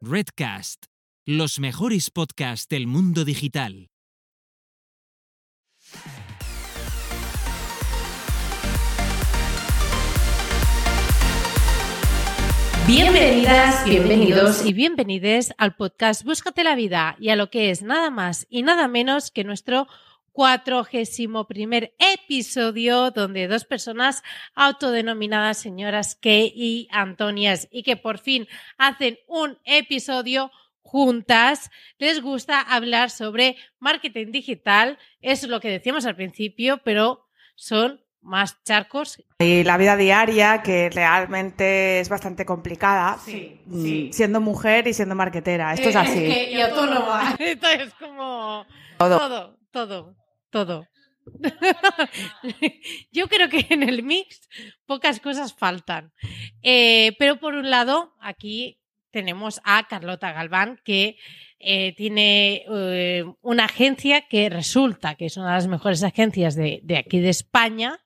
Redcast, los mejores podcasts del mundo digital. Bienvenidas, bienvenidos y bienvenides al podcast Búscate la vida y a lo que es nada más y nada menos que nuestro cuatrogésimo primer episodio donde dos personas autodenominadas señoras Kay y Antonias y que por fin hacen un episodio juntas les gusta hablar sobre marketing digital. Eso es lo que decíamos al principio, pero son más charcos. Y la vida diaria, que realmente es bastante complicada, Sí, mm, sí. siendo mujer y siendo marquetera. Esto es Eh, así. y autónoma. Esto es como Todo. todo, todo, todo. Yo creo que en el mix pocas cosas faltan. Eh, pero por un lado, aquí tenemos a Carlota Galván, que eh, tiene eh, una agencia que resulta que es una de las mejores agencias de, de aquí de España,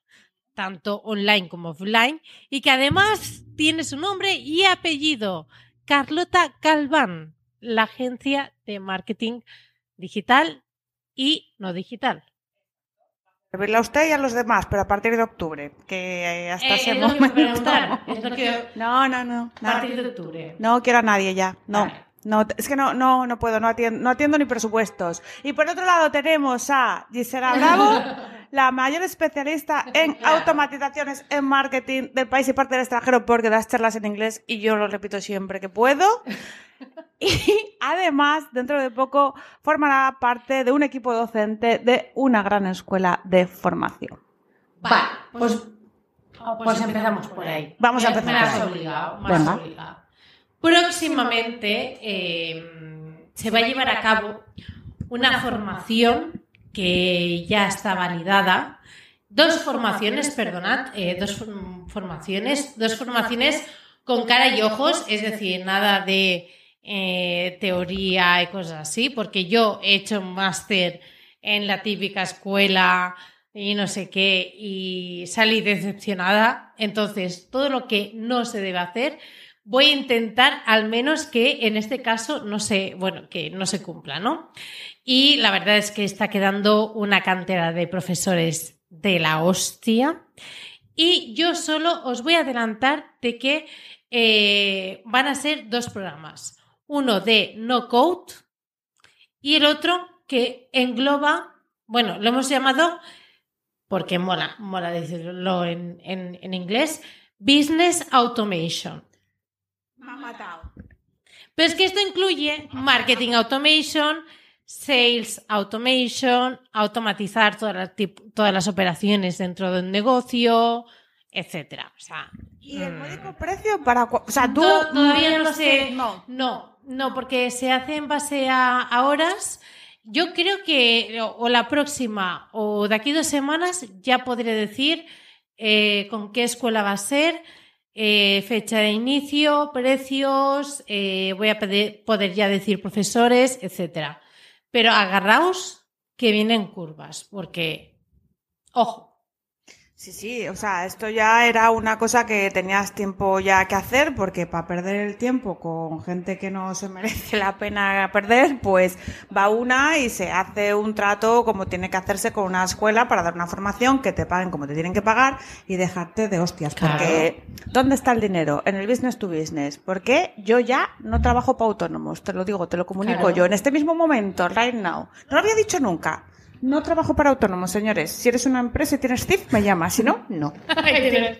tanto online como offline, y que además tiene su nombre y apellido, Carlota Galván, la agencia de marketing digital y no digital. Servirle a usted y a los demás, pero a partir de octubre, que eh, hasta Eh, ese momento... que- No, no, no. A no. partir de octubre. No quiero a nadie ya. No. Vale. No, es que no, no, no puedo, no atiendo, no atiendo ni presupuestos. Y por otro lado tenemos a Gisela Bravo, la mayor especialista en Claro. automatizaciones en marketing del país y parte del extranjero porque das charlas en inglés y yo lo repito siempre que puedo. Y además, dentro de poco, formará parte de un equipo docente de una gran escuela de formación. Vale, pues, pues empezamos por ahí. Vamos a Me- empezar me por has ahí. obligado, me has obligado. Próximamente eh, se va a llevar a cabo una formación que ya está validada. Dos formaciones, perdonad, eh, dos form- formaciones, dos formaciones con cara y ojos, es decir, nada de eh, teoría y cosas así, porque yo he hecho un máster en la típica escuela y no sé qué y salí decepcionada. Entonces, todo lo que no se debe hacer, voy a intentar al menos que en este caso no se, bueno, que no se cumpla, ¿no? Y la verdad es que está quedando una cantera de profesores de la hostia. Y yo solo os voy a adelantar de que eh, van a ser dos programas. Uno de no code y el otro que engloba, bueno, lo hemos llamado, porque mola, mola decirlo en, en- en inglés, Business Automation. Me ha matado. Pero es que esto incluye marketing automation, sales automation, automatizar todas las, tip- todas las operaciones dentro de un negocio, etcétera. O sea, ¿Y el mm, módico precio para O sea, tú... To- todavía no sé. No. No, no, porque se hace en base a, a horas. Yo creo que o, o la próxima o de aquí dos semanas ya podré decir eh, con qué escuela va a ser, eh, fecha de inicio, precios, eh, voy a poder, poder ya decir profesores, etcétera. Pero agarraos que vienen curvas, porque, ojo, Sí, sí, o sea, esto ya era una cosa que tenías tiempo ya que hacer, porque para perder el tiempo con gente que no se merece la pena perder, pues va una y se hace un trato como tiene que hacerse con una escuela para dar una formación que te paguen como te tienen que pagar y dejarte de hostias. Claro. Porque, ¿dónde está el dinero? En el business to business. Porque yo ya no trabajo para autónomos, te lo digo, te lo comunico Claro. yo en este mismo momento, right now. No lo había dicho nunca. No trabajo para autónomos, señores. Si eres una empresa y tienes CIF, me llamas. Si no, no. Ahí tienes-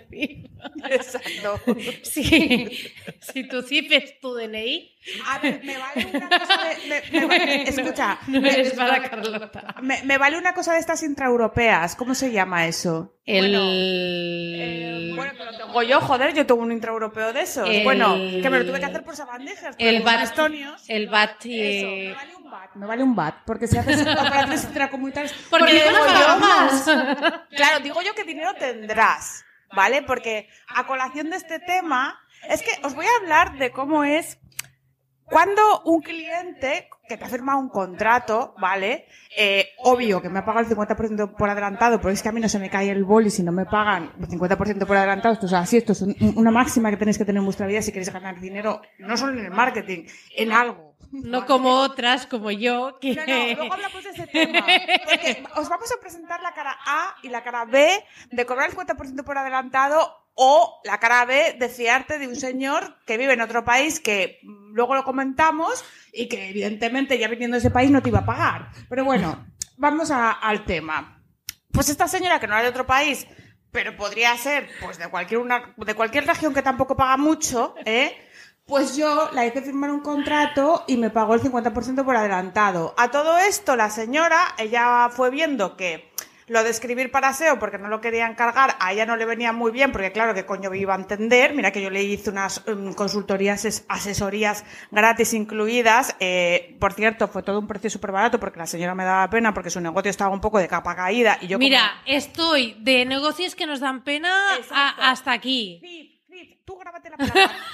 Exacto. Sí, si tu CIF es tu DNI, A ver, me vale una cosa de... me- me vale- escucha, no eres para Carlota. me- me vale una cosa de estas intraeuropeas. ¿Cómo se llama eso? El... Eh, bueno, lo tengo yo, joder, yo tengo un intraeuropeo de esos. El- Bueno, que me lo tuve que hacer por sabandijas. el BAT, estonios. el BAT, Eso, me vale un bat. Me vale un bat, porque si haces operaciones intracomunitarias... porque digo digo yo- más. Claro, digo yo que dinero tendrás, ¿vale? Porque a colación de este tema, es que os voy a hablar de cómo es cuando un cliente que te ha firmado un contrato, ¿vale? Eh, obvio que me ha pagado el 50% por adelantado, pero es que a mí no se me cae el boli si no me pagan el 50% por adelantado. Esto es así, esto es un- una máxima que tenéis que tener en vuestra vida si queréis ganar dinero, no solo en el marketing, en algo. No como otras, como yo, que... No, no, luego hablamos de ese tema. Porque os vamos a presentar la cara A y la cara B de cobrar el 50% por adelantado o la cara B de fiarte de un señor que vive en otro país que luego lo comentamos y que evidentemente ya viniendo de ese país no te iba a pagar. Pero bueno, vamos a- al tema. Pues esta señora que no era de otro país, pero podría ser pues de cualquier, una, de cualquier región que tampoco paga mucho, ¿eh? Pues yo la hice firmar un contrato y me pagó el 50% por adelantado. A todo esto, la señora, ella fue viendo que lo de escribir para SEO, porque no lo quería encargar, a ella no le venía muy bien, porque claro, que coño me iba a entender. Mira que yo le hice unas mm, consultorías, es- asesorías gratis incluidas. Eh, por cierto, fue todo un precio súper barato, porque la señora me daba pena, porque su negocio estaba un poco de capa caída. Y yo como- Mira, estoy de negocios que nos dan pena a- hasta aquí. Tú grábate la palabra.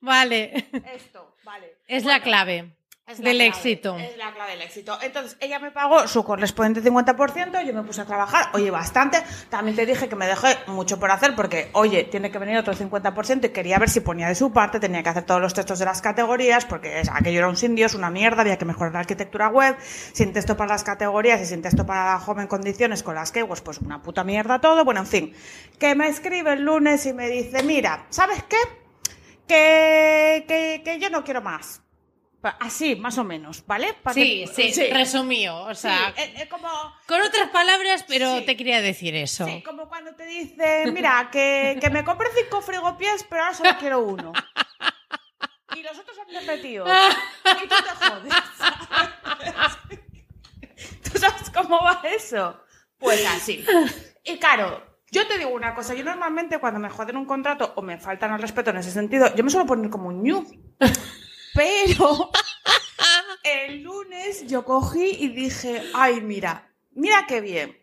Vale, Esto, vale. es la clave Es la del clave, éxito. Es la clave del éxito. Entonces, ella me pagó su correspondiente 50%, yo me puse a trabajar, oye, bastante. También te dije que me dejé mucho por hacer porque, oye, tiene que venir otro 50% y quería ver si ponía de su parte, tenía que hacer todos los textos de las categorías porque aquello era un sin Dios, una mierda, había que mejorar la arquitectura web, sin texto para las categorías y sin texto para la home en condiciones con las keywords, pues una puta mierda todo. Bueno, en fin, que me escribe el lunes y me dice, mira, ¿sabes qué? Que, que, que yo no quiero más. Así, más o menos, ¿vale? Sí, que- sí, resumió. O sea, Sí, eh, eh, como, con otras palabras, pero Sí. te quería decir eso. sí, como cuando te dicen, mira, que, que me compre cinco frigopiés, pero ahora solo quiero uno. Y los otros han repetido. Y tú te jodes. ¿Tú sabes cómo va eso? Pues así. Y claro, yo te digo una cosa, yo normalmente cuando me joden un contrato o me faltan al respeto en ese sentido, yo me suelo poner como un ñu. Pero el lunes yo cogí y dije, ay, mira, mira qué bien.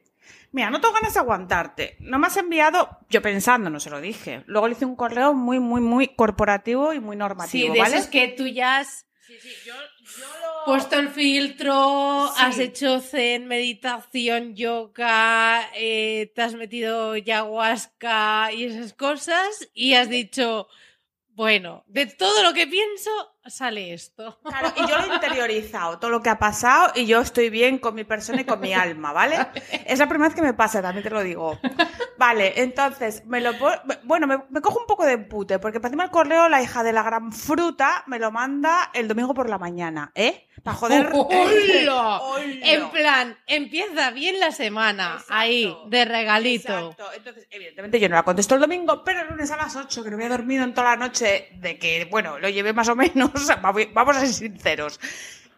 Mira, no tengo ganas de aguantarte. No me has enviado, yo pensando, no se lo dije. Luego le hice un correo muy, muy, muy corporativo y muy Sí, normativo, de ¿vale? esos que tú ya has Sí, sí, yo, yo lo... puesto el filtro, Sí. has hecho zen, meditación, yoga, eh, te has metido ayahuasca y esas cosas y has dicho, bueno, de todo lo que pienso sale esto. Claro, y yo lo he interiorizado, todo lo que ha pasado, y yo estoy bien con mi persona y con mi alma, ¿vale? Es la primera vez que me pasa, también te lo digo. Vale, entonces, me lo bueno, me, me cojo un poco de empute, porque para encima el correo, la hija de la gran fruta, me lo manda el domingo por la mañana, ¿eh? Para joder. ¡Hola! En plan, empieza bien la semana, Exacto. ahí, de regalito. Exacto. Entonces, evidentemente yo no la contesto el domingo, pero el lunes a las 8, que no había dormido en toda la noche, de que, bueno, lo llevé más o menos, vamos a ser sinceros.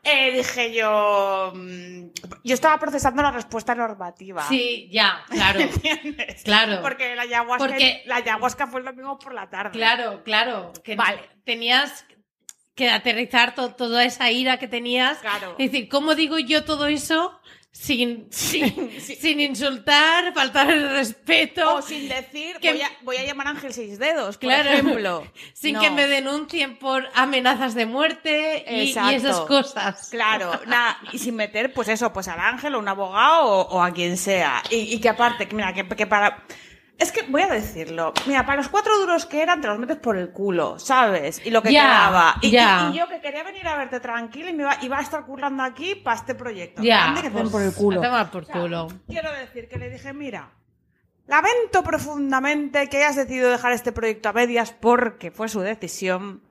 Eh, dije yo, mm, yo estaba procesando la respuesta normativa. Sí, ya, claro. ¿Entiendes? Claro. Porque la ayahuasca, Porque- la ayahuasca fue el domingo por la tarde. Claro, claro. Que Vale. Tenías que aterrizar to- toda esa ira que tenías. Claro. Es decir, ¿cómo digo yo todo eso sin, sí. sin insultar, faltar el respeto, O sin decir, Que- voy, a, voy a llamar a Ángel Seis Dedos, por Claro. ejemplo. sin No. que me denuncien por amenazas de muerte y, esas cosas? Claro, nada, y sin meter, pues eso, pues al ángel o un abogado o, o a quien sea. Y, y que aparte, que mira, que, que para. Es que voy a decirlo. Mira, para los cuatro duros que eran, te los metes por el culo, ¿sabes? Y lo que Ya, quedaba. Y, ya. y- y yo que quería venir a verte tranquila y me iba, iba a estar currando aquí para este proyecto. Ya, Ande que te pues, por el culo. por O sea, culo. Quiero decir que le dije, mira, lamento profundamente que hayas decidido dejar este proyecto a medias porque fue su decisión.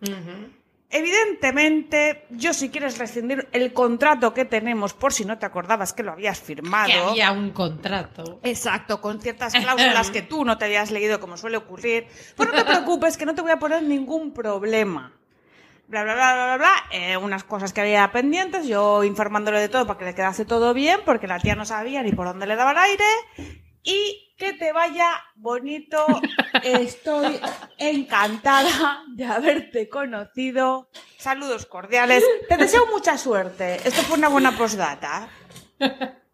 Evidentemente, yo si quieres rescindir el contrato que tenemos, por si no te acordabas que lo habías firmado. Que había un contrato. Exacto, con ciertas cláusulas que tú no te habías leído, como suele ocurrir. Pues no te preocupes, que no te voy a poner ningún problema. Bla, bla, bla, bla, bla, bla. Eh, unas cosas que había pendientes, yo informándole de todo para que le quedase todo bien, porque la tía no sabía ni por dónde le daba el aire. Y que te vaya bonito. Estoy encantada de haberte conocido. Saludos cordiales. Te deseo mucha suerte. Esto fue una buena postdata.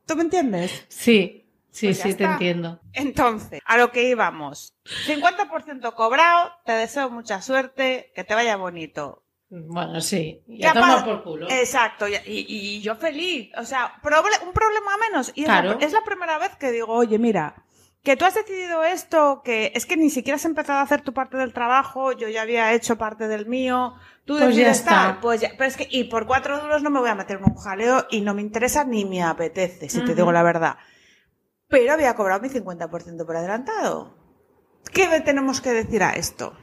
¿Tú me entiendes? Sí, sí, Pues sí, te entiendo. Entonces, a lo que íbamos. 50% cobrado, te deseo mucha suerte, que te vaya bonito. Bueno, sí. ¿Qué Ya toma por culo. Exacto, y, yo feliz. O sea, proble- un problema menos. Y es, la, Claro. es la primera vez que digo, oye, mira, que tú has decidido esto, que es que ni siquiera has empezado a hacer tu parte del trabajo, yo ya había hecho parte del mío, tú Pues ya decides está. pues ya, pero es que, y por cuatro duros no me voy a meter en un jaleo y no me interesa ni me apetece, si te digo la verdad. Pero había cobrado mi 50% por adelantado. ¿Qué tenemos que decir a esto?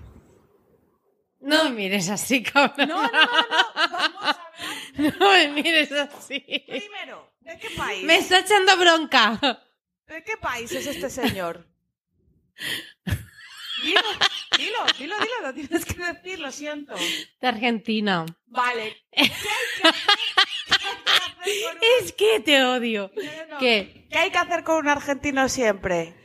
No me mires así, cabrón. No, no, no, vamos a ver. No me mires así. Primero, ¿de qué país? Me está echando bronca. ¿De qué país es este señor? Dilo, dilo, dilo, dilo, lo tienes que decir, lo siento. De Argentina. Vale. ¿Qué hay que hacer? ¿Qué hay que hacer con un- Es que te odio. No, no, no. ¿Qué? ¿Qué hay que hacer con un argentino siempre?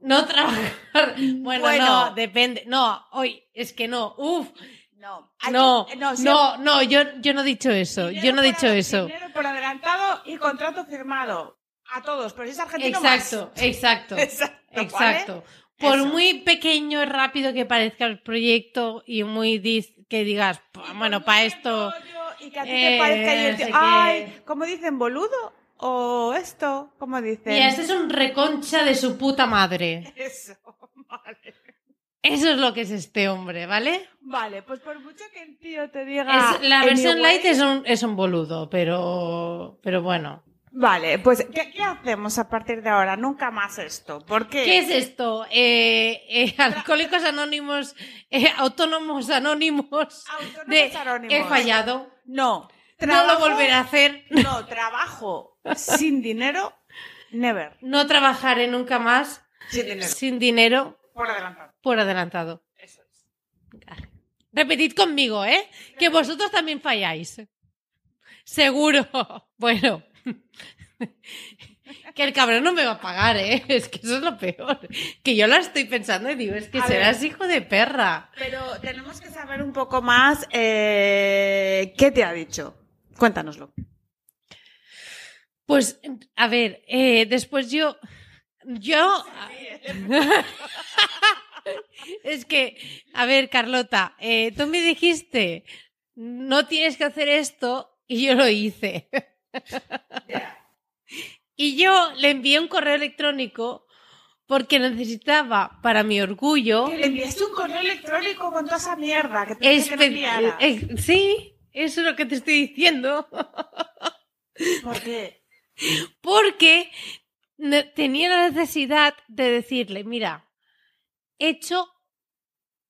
No trabajar. Bueno, Bueno. no, depende. No, hoy, es que no. Uf. No, No, que- no, no, yo, yo no he dicho eso. dinero Yo no he dicho eso. Dinero por adelantado y contrato firmado. A todos, pero si es argentino más. Exacto, exacto. Exacto. Por Eso. muy pequeño y rápido que parezca el proyecto y muy dis- que digas, "Pues, Y bueno, para esto. Y que a ti eh, te parezca y el tío- sé ay. ¿cómo dicen? ¿Boludo? ¿O esto? ¿Cómo dicen? Mira, este es un reconcha de su puta madre. Eso, vale. Eso es lo que es este hombre, ¿vale? Vale, pues por mucho que el tío te diga... Es- la versión anyway, light es un, es un boludo, pero, pero bueno. Vale, pues ¿qué, qué hacemos a partir de ahora? Nunca más esto. ¿Por qué? ¿Qué es esto? Eh, eh, alcohólicos anónimos, eh, autónomos anónimos. Autónomos de, anónimos. He fallado. No. No lo volveré a hacer. No, trabajo sin dinero, never. No trabajaré nunca más Sin dinero. sin dinero Por adelantado. por adelantado. Eso es. Repetid conmigo, ¿eh? Que vosotros también falláis. Seguro. Bueno. Que el cabrón no me va a pagar, ¿eh? Es que eso es lo peor. Que yo la estoy pensando y digo, es que A serás hijo de perra. Pero tenemos que saber un poco más eh, qué te ha dicho. Cuéntanoslo. Pues, a ver, eh, después yo. Yo. es que, a ver, Carlota, eh, tú me dijiste, no tienes que hacer esto, y yo lo hice. y yo le envié un correo electrónico porque necesitaba para mi orgullo. Que le enviaste un correo electrónico con toda esa mierda que te que eh, sí, eso es lo que te estoy diciendo. ¿Por qué? porque tenía la necesidad de decirle, mira, he hecho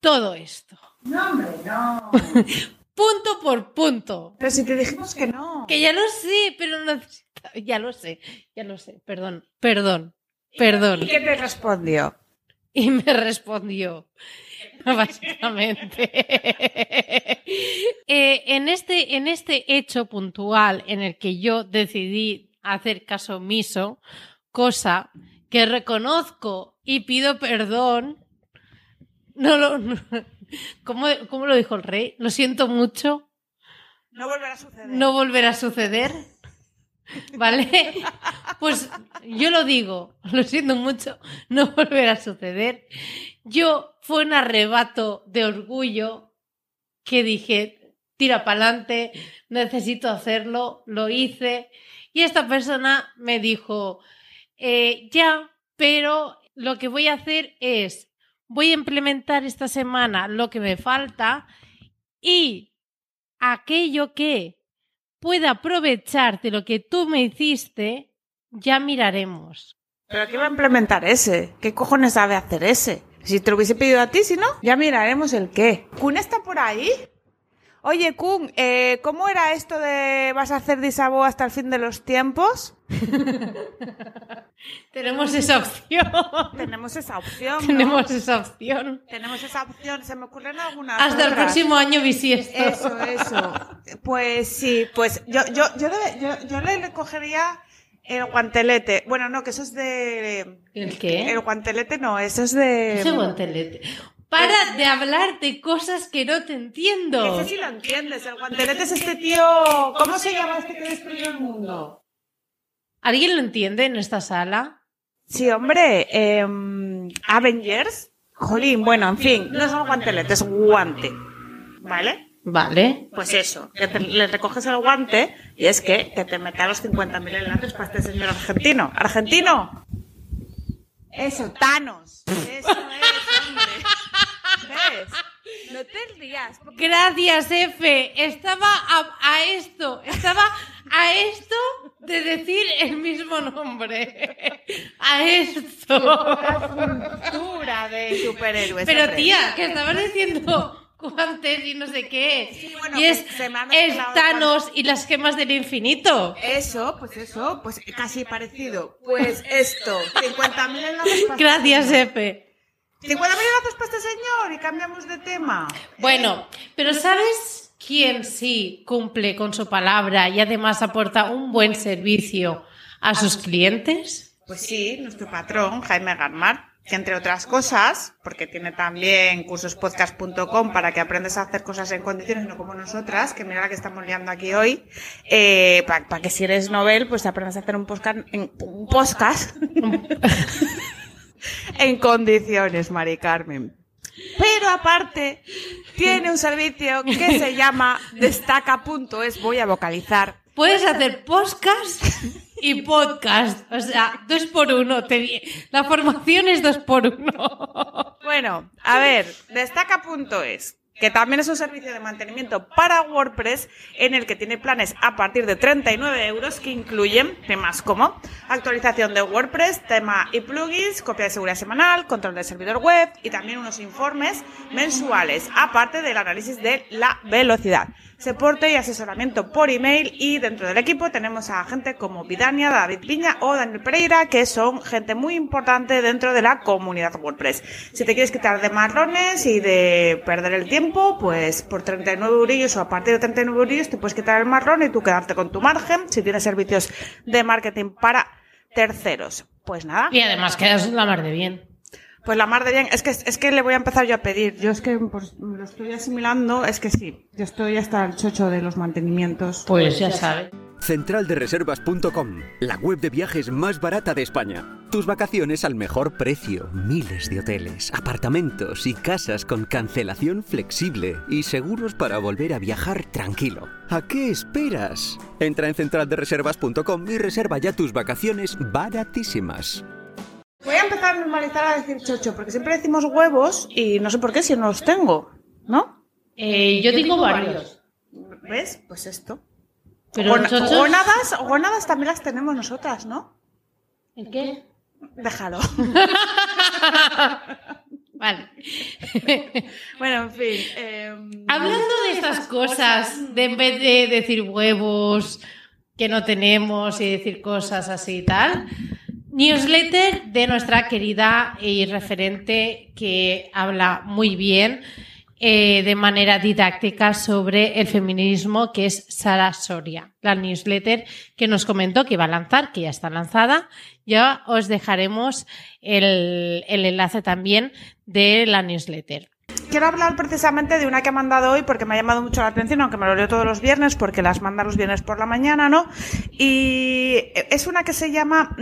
todo esto, No, hombre, no. punto por punto. Pero si te dijimos que no. Que ya lo sé, pero no ya lo sé, ya lo sé, perdón, perdón, perdón. ¿Y qué te respondió? Y me respondió, básicamente. Eh, en, este, en este hecho puntual en el que yo decidí hacer caso omiso, cosa que reconozco y pido perdón, no lo... no- ¿cómo, cómo lo dijo el rey? Lo siento mucho, No volverá a suceder. no volverá a suceder. ¿Vale? Pues yo lo digo, lo siento mucho, no volverá a suceder. Yo fue un arrebato de orgullo que dije, tira para adelante, necesito hacerlo, lo hice. Y esta persona me dijo, eh, ya, pero lo que voy a hacer es, voy a implementar esta semana lo que me falta y aquello que pueda aprovechar de lo que tú me hiciste, ya miraremos. ¿Pero qué va a implementar ese? ¿Qué cojones sabe hacer ese? Si te lo hubiese pedido a ti, si no, ya miraremos el qué. ¿Kun está por ahí? Oye, Kun, eh, ¿cómo era esto de vas a hacer disabo hasta el fin de los tiempos? Tenemos esa opción. Tenemos esa opción. ¿no? Tenemos esa opción. Tenemos esa opción. Se me ocurren algunas. Hasta el próximo año bisiesto. Eso, eso. Pues sí, pues yo, yo, yo, debe- yo, yo le, le cogería el guantelete. Bueno, no, que eso es de. ¿El qué? El guantelete no, eso es de. Ese guantelete. Para de hablar de cosas que no te entiendo. Ese sí lo entiendes. El guantelete es este tío. ¿Cómo se llama este que destruyó el mundo? ¿Alguien lo entiende en esta sala? Sí, hombre. em, Avengers. Jolín, bueno, en fin. No es un guantelete, es un guante. ¿Vale? Vale. Pues eso, que te- le recoges el guante y es que, que te meta los 50.000 enlaces para este señor argentino. ¿Argentino? Eso, Thanos. Eso es, hombre. ¿Ves? No te rías. porque- Gracias, Efe. Estaba a, a esto, estaba a esto de decir el mismo nombre. A esto. Cultura de superhéroes. Pero hombre. tía, que estabas diciendo guantes y no sé qué. Sí, bueno, y es, que se me es Thanos y las gemas del infinito. Eso, pues eso, pues casi parecido. Pues esto, 50.000 enlaces para Gracias, este Efe. señor. 50.000 enlaces para este señor y cambiamos de tema. Bueno, pero ¿sabes quién sí cumple con su palabra y además aporta un buen servicio a sus clientes? Pues sí, nuestro patrón, Jaime Garmar, que entre otras cosas, porque tiene también cursospodcast.com para que aprendas a hacer cosas en condiciones, no como nosotras, que mira la que estamos liando aquí hoy, eh, para que si eres novel, pues aprendas a hacer un podcast, en, un podcast en condiciones, Mari Carmen. Pero aparte, tiene un servicio que se llama destaca.es, voy a vocalizar, Puedes hacer podcast y podcast. O sea, dos por uno. Te La formación es dos por uno. Bueno, a ver, destaca.es, que también es un servicio de mantenimiento para WordPress en el que tiene planes a partir de 39 euros que incluyen temas como actualización de WordPress, tema y plugins, copia de seguridad semanal, control del servidor web y también unos informes mensuales, aparte del análisis de la velocidad. Soporte y asesoramiento por email y dentro del equipo tenemos a gente como Vidania, David Piña o Daniel Pereira, que son gente muy importante dentro de la comunidad WordPress. Si te quieres quitar de marrones y de perder el tiempo, pues por 39 eurillos o a partir de 39 eurillos te puedes quitar el marrón y tú quedarte con tu margen si tienes servicios de marketing para terceros. Pues nada. Y además quedas la mar de bien. Pues la mar de bien, es que, es que le voy a empezar yo a pedir. Yo es que pues, me lo estoy asimilando, es que sí. Yo estoy hasta el chocho de los mantenimientos. Pues ya sabes. Centraldereservas.com, la web de viajes más barata de España. Tus vacaciones al mejor precio. Miles de hoteles, apartamentos y casas con cancelación flexible y seguros para volver a viajar tranquilo. ¿A qué esperas? Entra en centraldereservas.com y reserva ya tus vacaciones baratísimas. Voy a empezar a normalizar a decir chocho, porque siempre decimos huevos y no sé por qué si no los tengo, ¿no? Eh, yo digo varios. ¿Ves? Pues esto. Pero gónadas también las tenemos nosotras, ¿no? ¿El qué? Déjalo. Vale. bueno, en fin. em, Hablando de estas cosas, de en vez de decir huevos que no tenemos y decir cosas así y tal, newsletter de nuestra querida y referente que habla muy bien eh, de manera didáctica sobre el feminismo, que es Sara Soria, la newsletter que nos comentó que iba a lanzar, que ya está lanzada. Ya os dejaremos el, el enlace también de la newsletter. Quiero hablar precisamente de una que ha mandado hoy porque me ha llamado mucho la atención, aunque me lo leo todos los viernes, porque las manda los viernes por la mañana, ¿no? Y es una que se llama.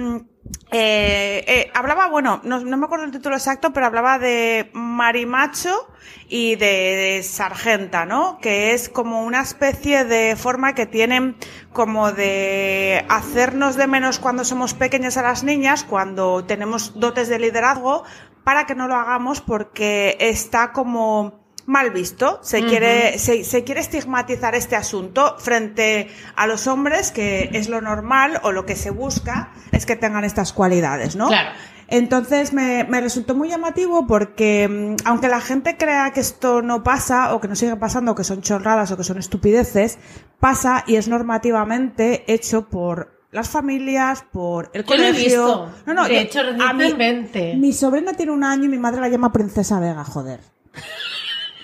Eh, eh, hablaba, bueno, no, no me acuerdo el título exacto, pero hablaba de marimacho y de, de sargenta, ¿no? Que es como una especie de forma que tienen como de hacernos de menos cuando somos pequeñas a las niñas, cuando tenemos dotes de liderazgo, para que no lo hagamos porque está como mal visto. Se quiere, se, se quiere estigmatizar este asunto frente a los hombres, que es lo normal o lo que se busca es que tengan estas cualidades, ¿no? Claro. Entonces me, me resultó muy llamativo porque mm, aunque la gente crea que esto no pasa o que no sigue pasando, o que son chorradas o que son estupideces, pasa y es normativamente hecho por las familias, por el Yo lo he colegio. visto. No, no, De hecho, recientemente. mi sobrina tiene un año y mi madre la llama Princesa Vega, joder.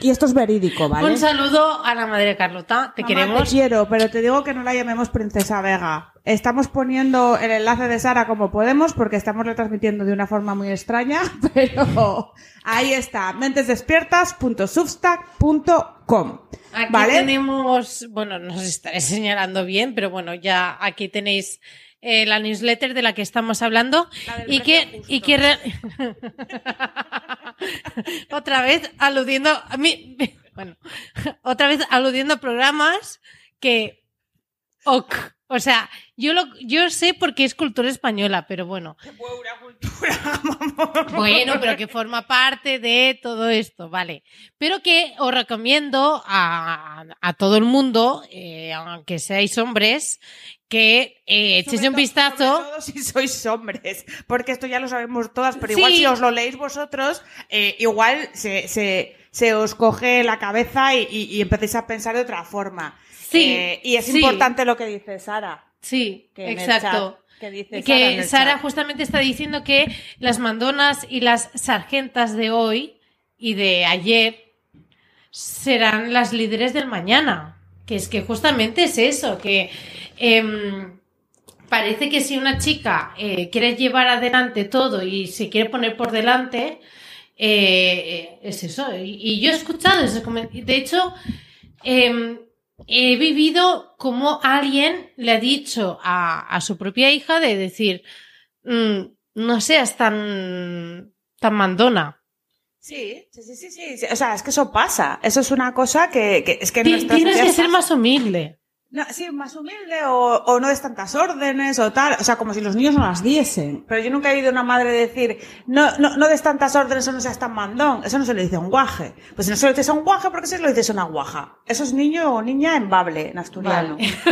Y esto es verídico, ¿vale? Un saludo a la madre Carlota, te Mamá, queremos. Te quiero, pero te digo que no la llamemos Princesa Vega. Estamos poniendo el enlace de Sara como podemos porque estamos retransmitiendo de una forma muy extraña, pero ahí está, mentesdespiertas.substack.com. Aquí ¿Vale? tenemos, bueno, nos estaré señalando bien, pero bueno, ya aquí tenéis eh, la newsletter de la que estamos hablando y que, y que otra vez aludiendo a mí, bueno, otra vez aludiendo a programas que... Ok. O sea, yo lo yo sé porque es cultura española, pero bueno. Bueno, pero que forma parte de todo esto, vale. Pero que os recomiendo a, a todo el mundo, eh, aunque seáis hombres, que eh, echéis un Sobre vistazo. todo si sois hombres, porque esto ya lo sabemos todas, pero Sí. igual si os lo leéis vosotros, eh, igual se, se, se os coge la cabeza y, y, y empecéis a pensar de otra forma. Sí, Eh, y es sí. importante lo que dice Sara. Sí, Que exacto. chat, que dice que Sara justamente está diciendo que las mandonas y las sargentas de hoy y de ayer serán las líderes del mañana. Que es que justamente es eso, que em, parece que si una chica eh, quiere llevar adelante todo y se quiere poner por delante, eh, es eso. Y, y yo he escuchado ese comentario. De hecho, em, he vivido como alguien le ha dicho a, a su propia hija de decir, "Mm, no seas tan, tan mandona. Sí, sí, sí, sí. O sea, es que eso pasa. Eso es una cosa que, que es que Tienes que ser más humilde. No, sí, más humilde o, o no des tantas órdenes o tal. O sea, como si los niños no las diesen. Pero yo nunca he oído a una madre decir, no, no, no des tantas órdenes o no seas tan mandón. Eso no se le dice a un guaje. Pues si no se lo dices a un guaje, ¿por qué se lo dices a una guaja? Eso es niño o niña en bable, en asturiano. Vale.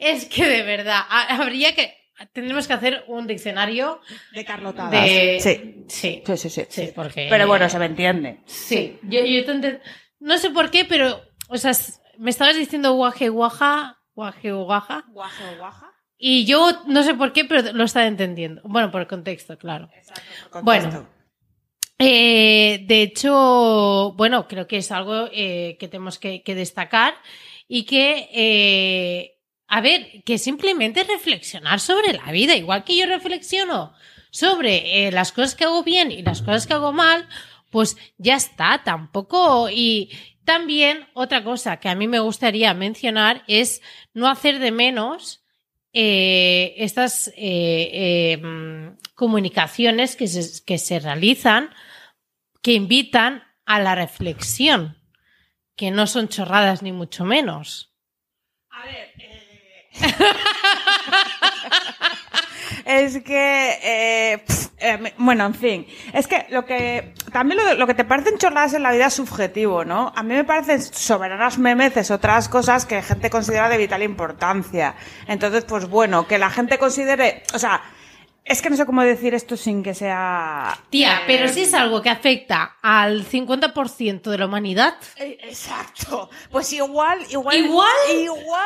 Es que de verdad, ha- habría que, tendremos que hacer un diccionario De carlotadas. de... Sí. Sí, Sí, sí, sí. sí, porque... Pero bueno, se me entiende. Sí, yo, yo te no sé por qué, pero, o sea, me estabas diciendo guaje, guaja, guaje, guaja, Guaje o guaja. y yo no sé por qué, pero lo estaba entendiendo. Bueno, por el contexto, claro. Exacto. Bueno. Eh, de hecho, bueno, creo que es algo eh, que tenemos que, que destacar y que, eh, a ver, que simplemente reflexionar sobre la vida, igual que yo reflexiono sobre las cosas que hago bien y las cosas que hago mal, pues ya está, tampoco. Y también otra cosa que a mí me gustaría mencionar es no hacer de menos eh, estas eh, eh, comunicaciones que se, que se realizan que invitan a la reflexión, que no son chorradas ni mucho menos. A ver, es que, eh, eh, bueno, en fin, es que lo que, también lo, lo que te parecen chorradas en la vida es subjetivo, ¿no? A mí me parecen soberanas memeces otras cosas que gente considera de vital importancia. Entonces, pues bueno, que la gente considere, o sea, es que no sé cómo decir esto sin que sea... Tía, eh, pero si es algo que afecta al 50% de la humanidad, eh, Exacto. Pues igual, igual... ¿Igual? Igual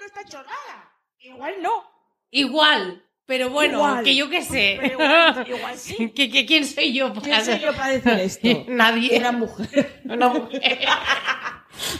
no está chorrada. Igual no. igual. Pero bueno, Igual. que yo qué sé. Igual- igual sí. ¿Que, que- quién soy yo? para ¿Quién soy yo para decir esto? Nadie. Una mujer. Una mujer.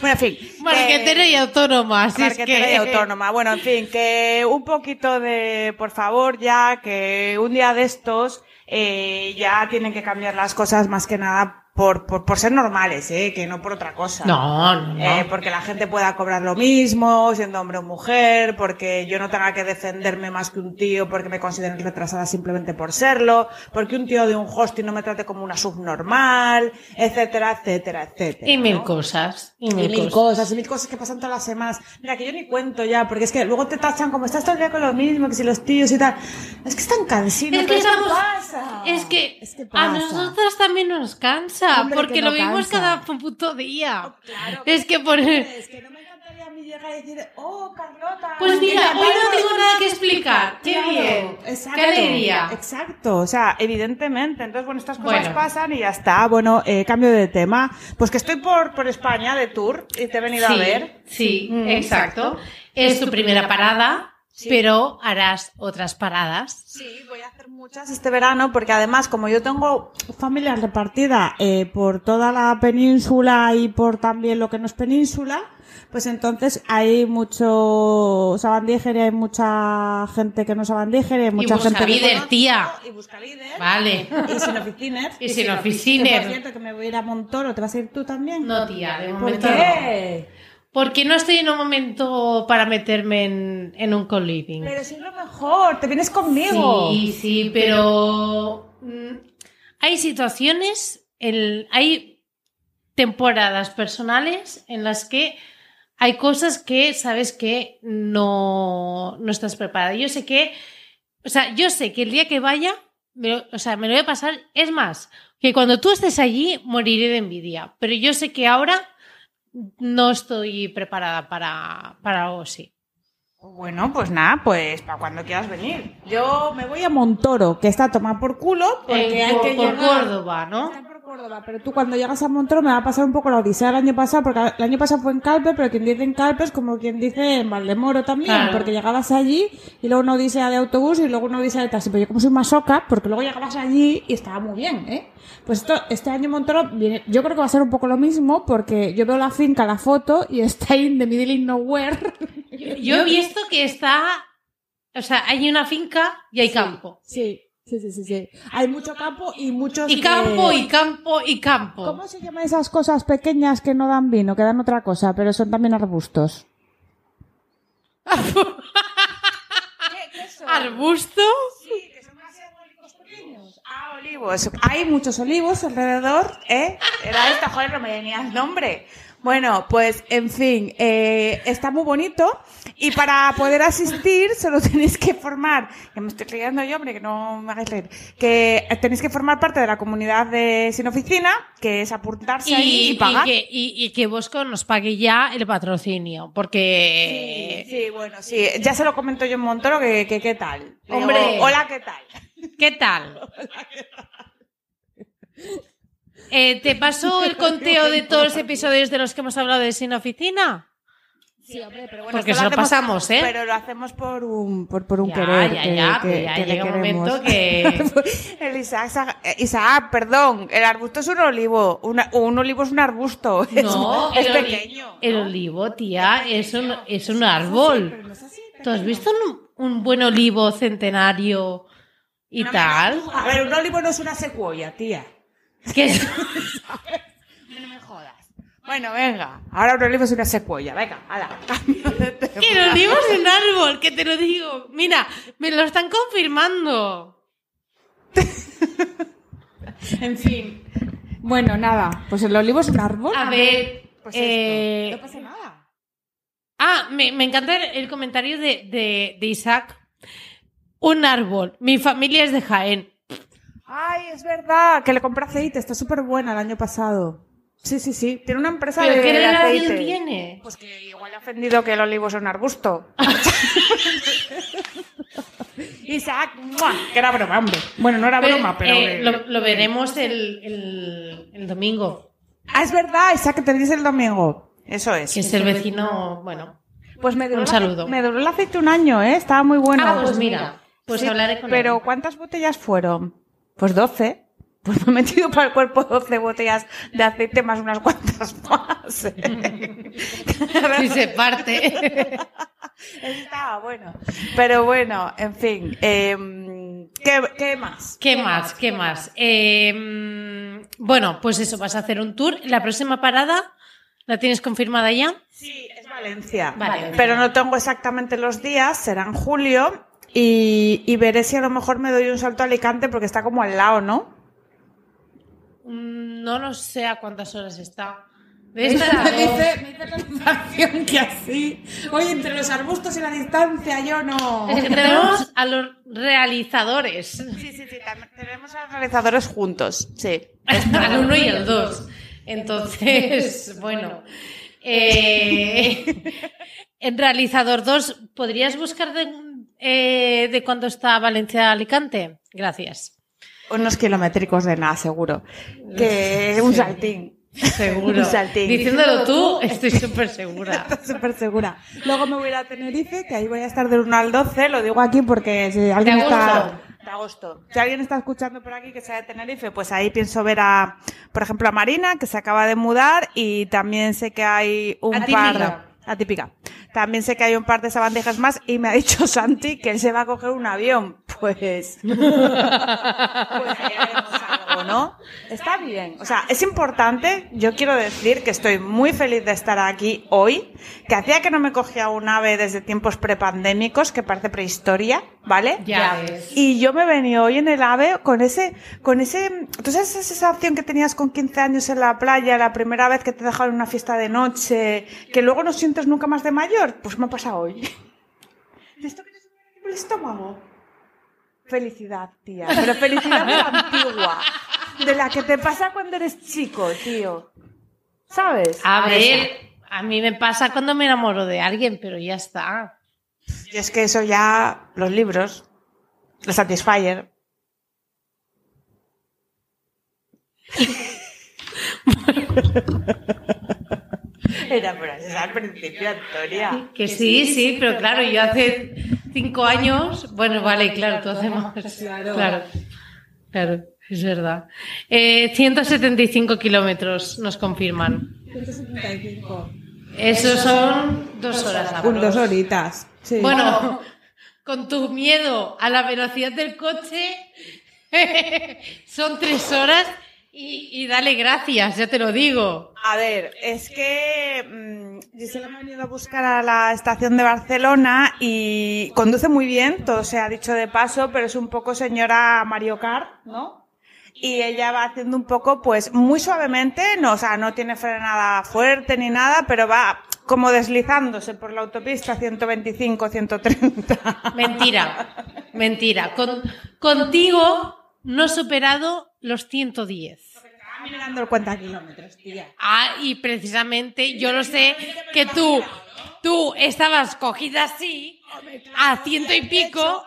Bueno, en fin. Marquetera y autónoma. así es Marquetera que... y autónoma. Bueno, en fin, que un poquito de, por favor, ya que un día de estos eh, ya tienen que cambiar las cosas más que nada por, por, por ser normales, ¿eh? que no por otra cosa. No, no. Eh, porque la gente pueda cobrar lo mismo, siendo hombre o mujer, porque yo no tenga que defenderme más que un tío porque me consideren retrasada simplemente por serlo, porque un tío de un hosting no me trate como una subnormal, etcétera, etcétera, etcétera. y mil ¿no? cosas. Y Y mil, mil cosas. cosas, y mil cosas que pasan todas las semanas. Mira, que yo ni cuento ya, porque es que luego te tachan como estás todo el día con lo mismo, que si los tíos y tal. Es que están cansinos, Es que estamos- pasa. Es que, Es que a pasa. nosotras también nos cansa, Hombre, porque que lo vimos cansa. cada puto día. Claro, es que por... Es que no me encantaría a mí llegar y decir, oh, Carlota. Pues mira, ¿qué hoy no tengo nada que explicar. Qué Claro, bien. exacto, Qué alegría. Exacto, o sea, evidentemente. Entonces, bueno, estas cosas Bueno. pasan y ya está. Bueno, eh, cambio de tema. Pues que estoy por, por España de tour y te he venido a ver. sí, Mm, exacto. Es tu primera parada, Sí. pero harás otras paradas. Sí, voy a hacer muchas este verano porque además como yo tengo familia repartida eh, por toda la península y por también lo que no es península, pues entonces hay mucho sabandíger y hay mucha gente que no sabandíger y hay mucha gente que buscavider, conozco, tía. y busca líder Vale. y sin oficiner Y sin ofi- oficiner. que, por cierto que me voy a ir a Montoro ¿te vas a ir tú también? No, tía, de ¿por momento qué? Porque no estoy en un momento para meterme en, en un co-living. pero si es lo mejor te vienes conmigo Sí, sí, pero mm, hay situaciones, el, hay temporadas personales en las que hay cosas que sabes que no, no estás preparada. Yo sé que, o sea, yo sé que el día que vaya, me o sea, me lo voy a pasar. Es más, que cuando tú estés allí moriré de envidia. Pero yo sé que ahora no estoy preparada para, para algo así. Bueno, pues nada, pues para cuando quieras venir. Yo me voy a Montoro, que está a tomar por culo, porque Eh, hay por, que por llegar- Córdoba, ¿no? Por Córdoba, pero tú cuando llegas a Montoro me va a pasar un poco la odisea del año pasado, porque el año pasado fue en Calpe, pero quien dice en Calpe es como quien dice en Valdemoro también, Claro. porque llegabas allí y luego una odisea de autobús y luego una odisea de taxi. Pero yo como soy masoca, porque luego llegabas allí y estaba muy bien, ¿eh? Pues esto, este año Montoro, viene- yo creo que va a ser un poco lo mismo, porque yo veo la finca, la foto y está in the middle of nowhere. Yo, yo he visto que está, o sea, hay una finca y hay campo. Sí, sí, sí, sí, sí. Hay mucho campo y muchos... Y campo, eh, y campo, y campo. ¿Cómo se llaman esas cosas pequeñas que no dan vino, que dan otra cosa, pero son también arbustos? ¿Arbusto? Sí, que son casi arbólicos pequeños. Ah, olivos. Hay muchos olivos alrededor, ¿eh? Era esto, joder, no me venía el nombre. Bueno, pues, en fin, eh, está muy bonito y para poder asistir solo tenéis que formar, que me estoy creyendo yo, hombre, que no me hagáis reír, que tenéis que formar parte de la comunidad de Sin Oficina, que es apuntarse ahí y, pagar. que, y- y que Bosco nos pague ya el patrocinio, porque... Sí, bueno, sí. Ya se lo comento yo en Montoro que, que qué tal. Le digo, Hombre. hola, ¿qué tal? ¿Qué tal? Eh, ¿Te pasó el conteo de todos los episodios de los que hemos hablado de Sin Oficina? Sí, hombre, pero Porque esto se lo hacemos- pasamos, ¿eh? Pero lo hacemos por un, por, por un Ya, querer. ya, que, ya, que- ya que le llega un momento que- el Isaac, sa- eh, Isaac, perdón, el arbusto es un olivo. Una- un olivo es un arbusto. No, es, el, pequeño. el olivo, tía, es un, es un árbol. ¿Tú has visto un, un buen olivo centenario y tal? A ver, un olivo no es una secuoya, tía. Que es- No me jodas. Bueno, venga. Ahora un olivo es una secuoya. Venga, hala. cambio de tema. que el olivo es un árbol, que te lo digo. Mira, me lo están confirmando. En fin. Bueno, nada. Pues el olivo es un árbol. A ver, Pues eh, esto. No pasa nada. Ah, me, me encanta el, el comentario de, de- de Isaac. Un árbol. Mi familia es de Jaén. Ay, es verdad, que le compré aceite, está súper buena el año pasado. Sí, sí, sí. Tiene una empresa ¿Pero de, qué relación aceite. tiene? Pues que igual ha ofendido que el olivo es un arbusto. Isaac, ¡mua! que era broma, hombre. Bueno, no era broma, pero... eh, lo, lo veremos el, el- el domingo. Ah, es verdad, Isaac, que tenéis el domingo. Eso es. Que es el vecino, bueno. Pues me duró, Un saludo. me duró el aceite un año, ¿eh? Estaba muy bueno. ah, pues mira, pues Sí, hablaré con Pero él. ¿cuántas botellas fueron? Pues 12. Pues me he metido para el cuerpo 12 botellas de aceite más unas cuantas más. ¿eh? Si se parte. Estaba bueno. Pero bueno, en fin. em, ¿qué, qué más? ¿Qué más? ¿Qué más? Eh, mm, bueno, pues eso, vas a hacer un tour. La próxima parada, ¿la tienes confirmada ya? Sí, es Valencia. Vale. Pero no tengo exactamente los días, será en julio. Y, y veré si a lo mejor me doy un salto a Alicante porque está como al lado, ¿no? Mm, No lo sé a cuántas horas está. Me dice, me dice la sensación que así. Oye, entre los arbustos y la distancia, yo no. Es que tenemos a los realizadores. Sí, sí, sí, tenemos a los realizadores juntos, sí. al uno y al dos. Entonces, bueno. eh, en realizador 2, ¿podrías buscar de, eh, de cuándo está Valencia Alicante? Gracias. Unos kilométricos de nada, seguro. Que un saltín. Seguro. Un saltín. Diciéndolo tú, estoy súper segura. Estoy súper segura. Luego me voy a ir a Tenerife, que ahí voy a estar del 1 al 12. Lo digo aquí porque si alguien De está. De agosto. Si alguien está escuchando por aquí que sea de Tenerife, pues ahí pienso ver a, por ejemplo, a Marina, que se acaba de mudar, y también sé que hay un Atípica. par. Atípica. También sé que hay un par de sabandijas más y me ha dicho Santi que él se va a coger un avión. Pues. pues ¿no? Está bien. O sea, es importante. Yo quiero decir que estoy muy feliz de estar aquí hoy, que hacía que no me cogía un ave desde tiempos prepandémicos, que parece prehistoria, ¿vale? Ya ves. Y yo me venía hoy en el ave con ese, con ese, ¿tú sabes esa sensación que tenías con 15 años en la playa, la primera vez que te dejaron una fiesta de noche, que luego no sientes nunca más de mayor? Pues me pasa hoy. ¿De esto que el estómago? Felicidad, tía. Pero felicidad de la antigua. De la que te pasa cuando eres chico, tío. ¿Sabes? A ver, a mí me pasa cuando me enamoro de alguien, pero ya está. Y es que eso ya, los libros, los Satisfyer. Era por así al principio, Antonia. Que sí, sí, pero claro, yo hace cinco años, bueno, vale, claro, tú hace más. Claro, claro, es verdad. Eh, 175 kilómetros nos confirman. 175. Eso son dos horas. Un, dos horitas. Sí. Bueno, con tu miedo a la velocidad del coche, son tres horas y, y dale gracias, ya te lo digo. A ver, es que mm, Gisela me ha venido a buscar a la estación de Barcelona y conduce muy bien, todo se ha dicho de paso, pero es un poco señora Mario Kart, ¿no? Y ella va haciendo un poco, pues, muy suavemente, no, o sea, no tiene frenada fuerte ni nada, pero va como deslizándose por la autopista 125, 130. Mentira, mentira. Con- contigo no he superado los 110. Estaba mirando el cuenta kilómetros, tía. Ah, y precisamente yo lo sé que tú, tú estabas cogida así, a ciento y pico,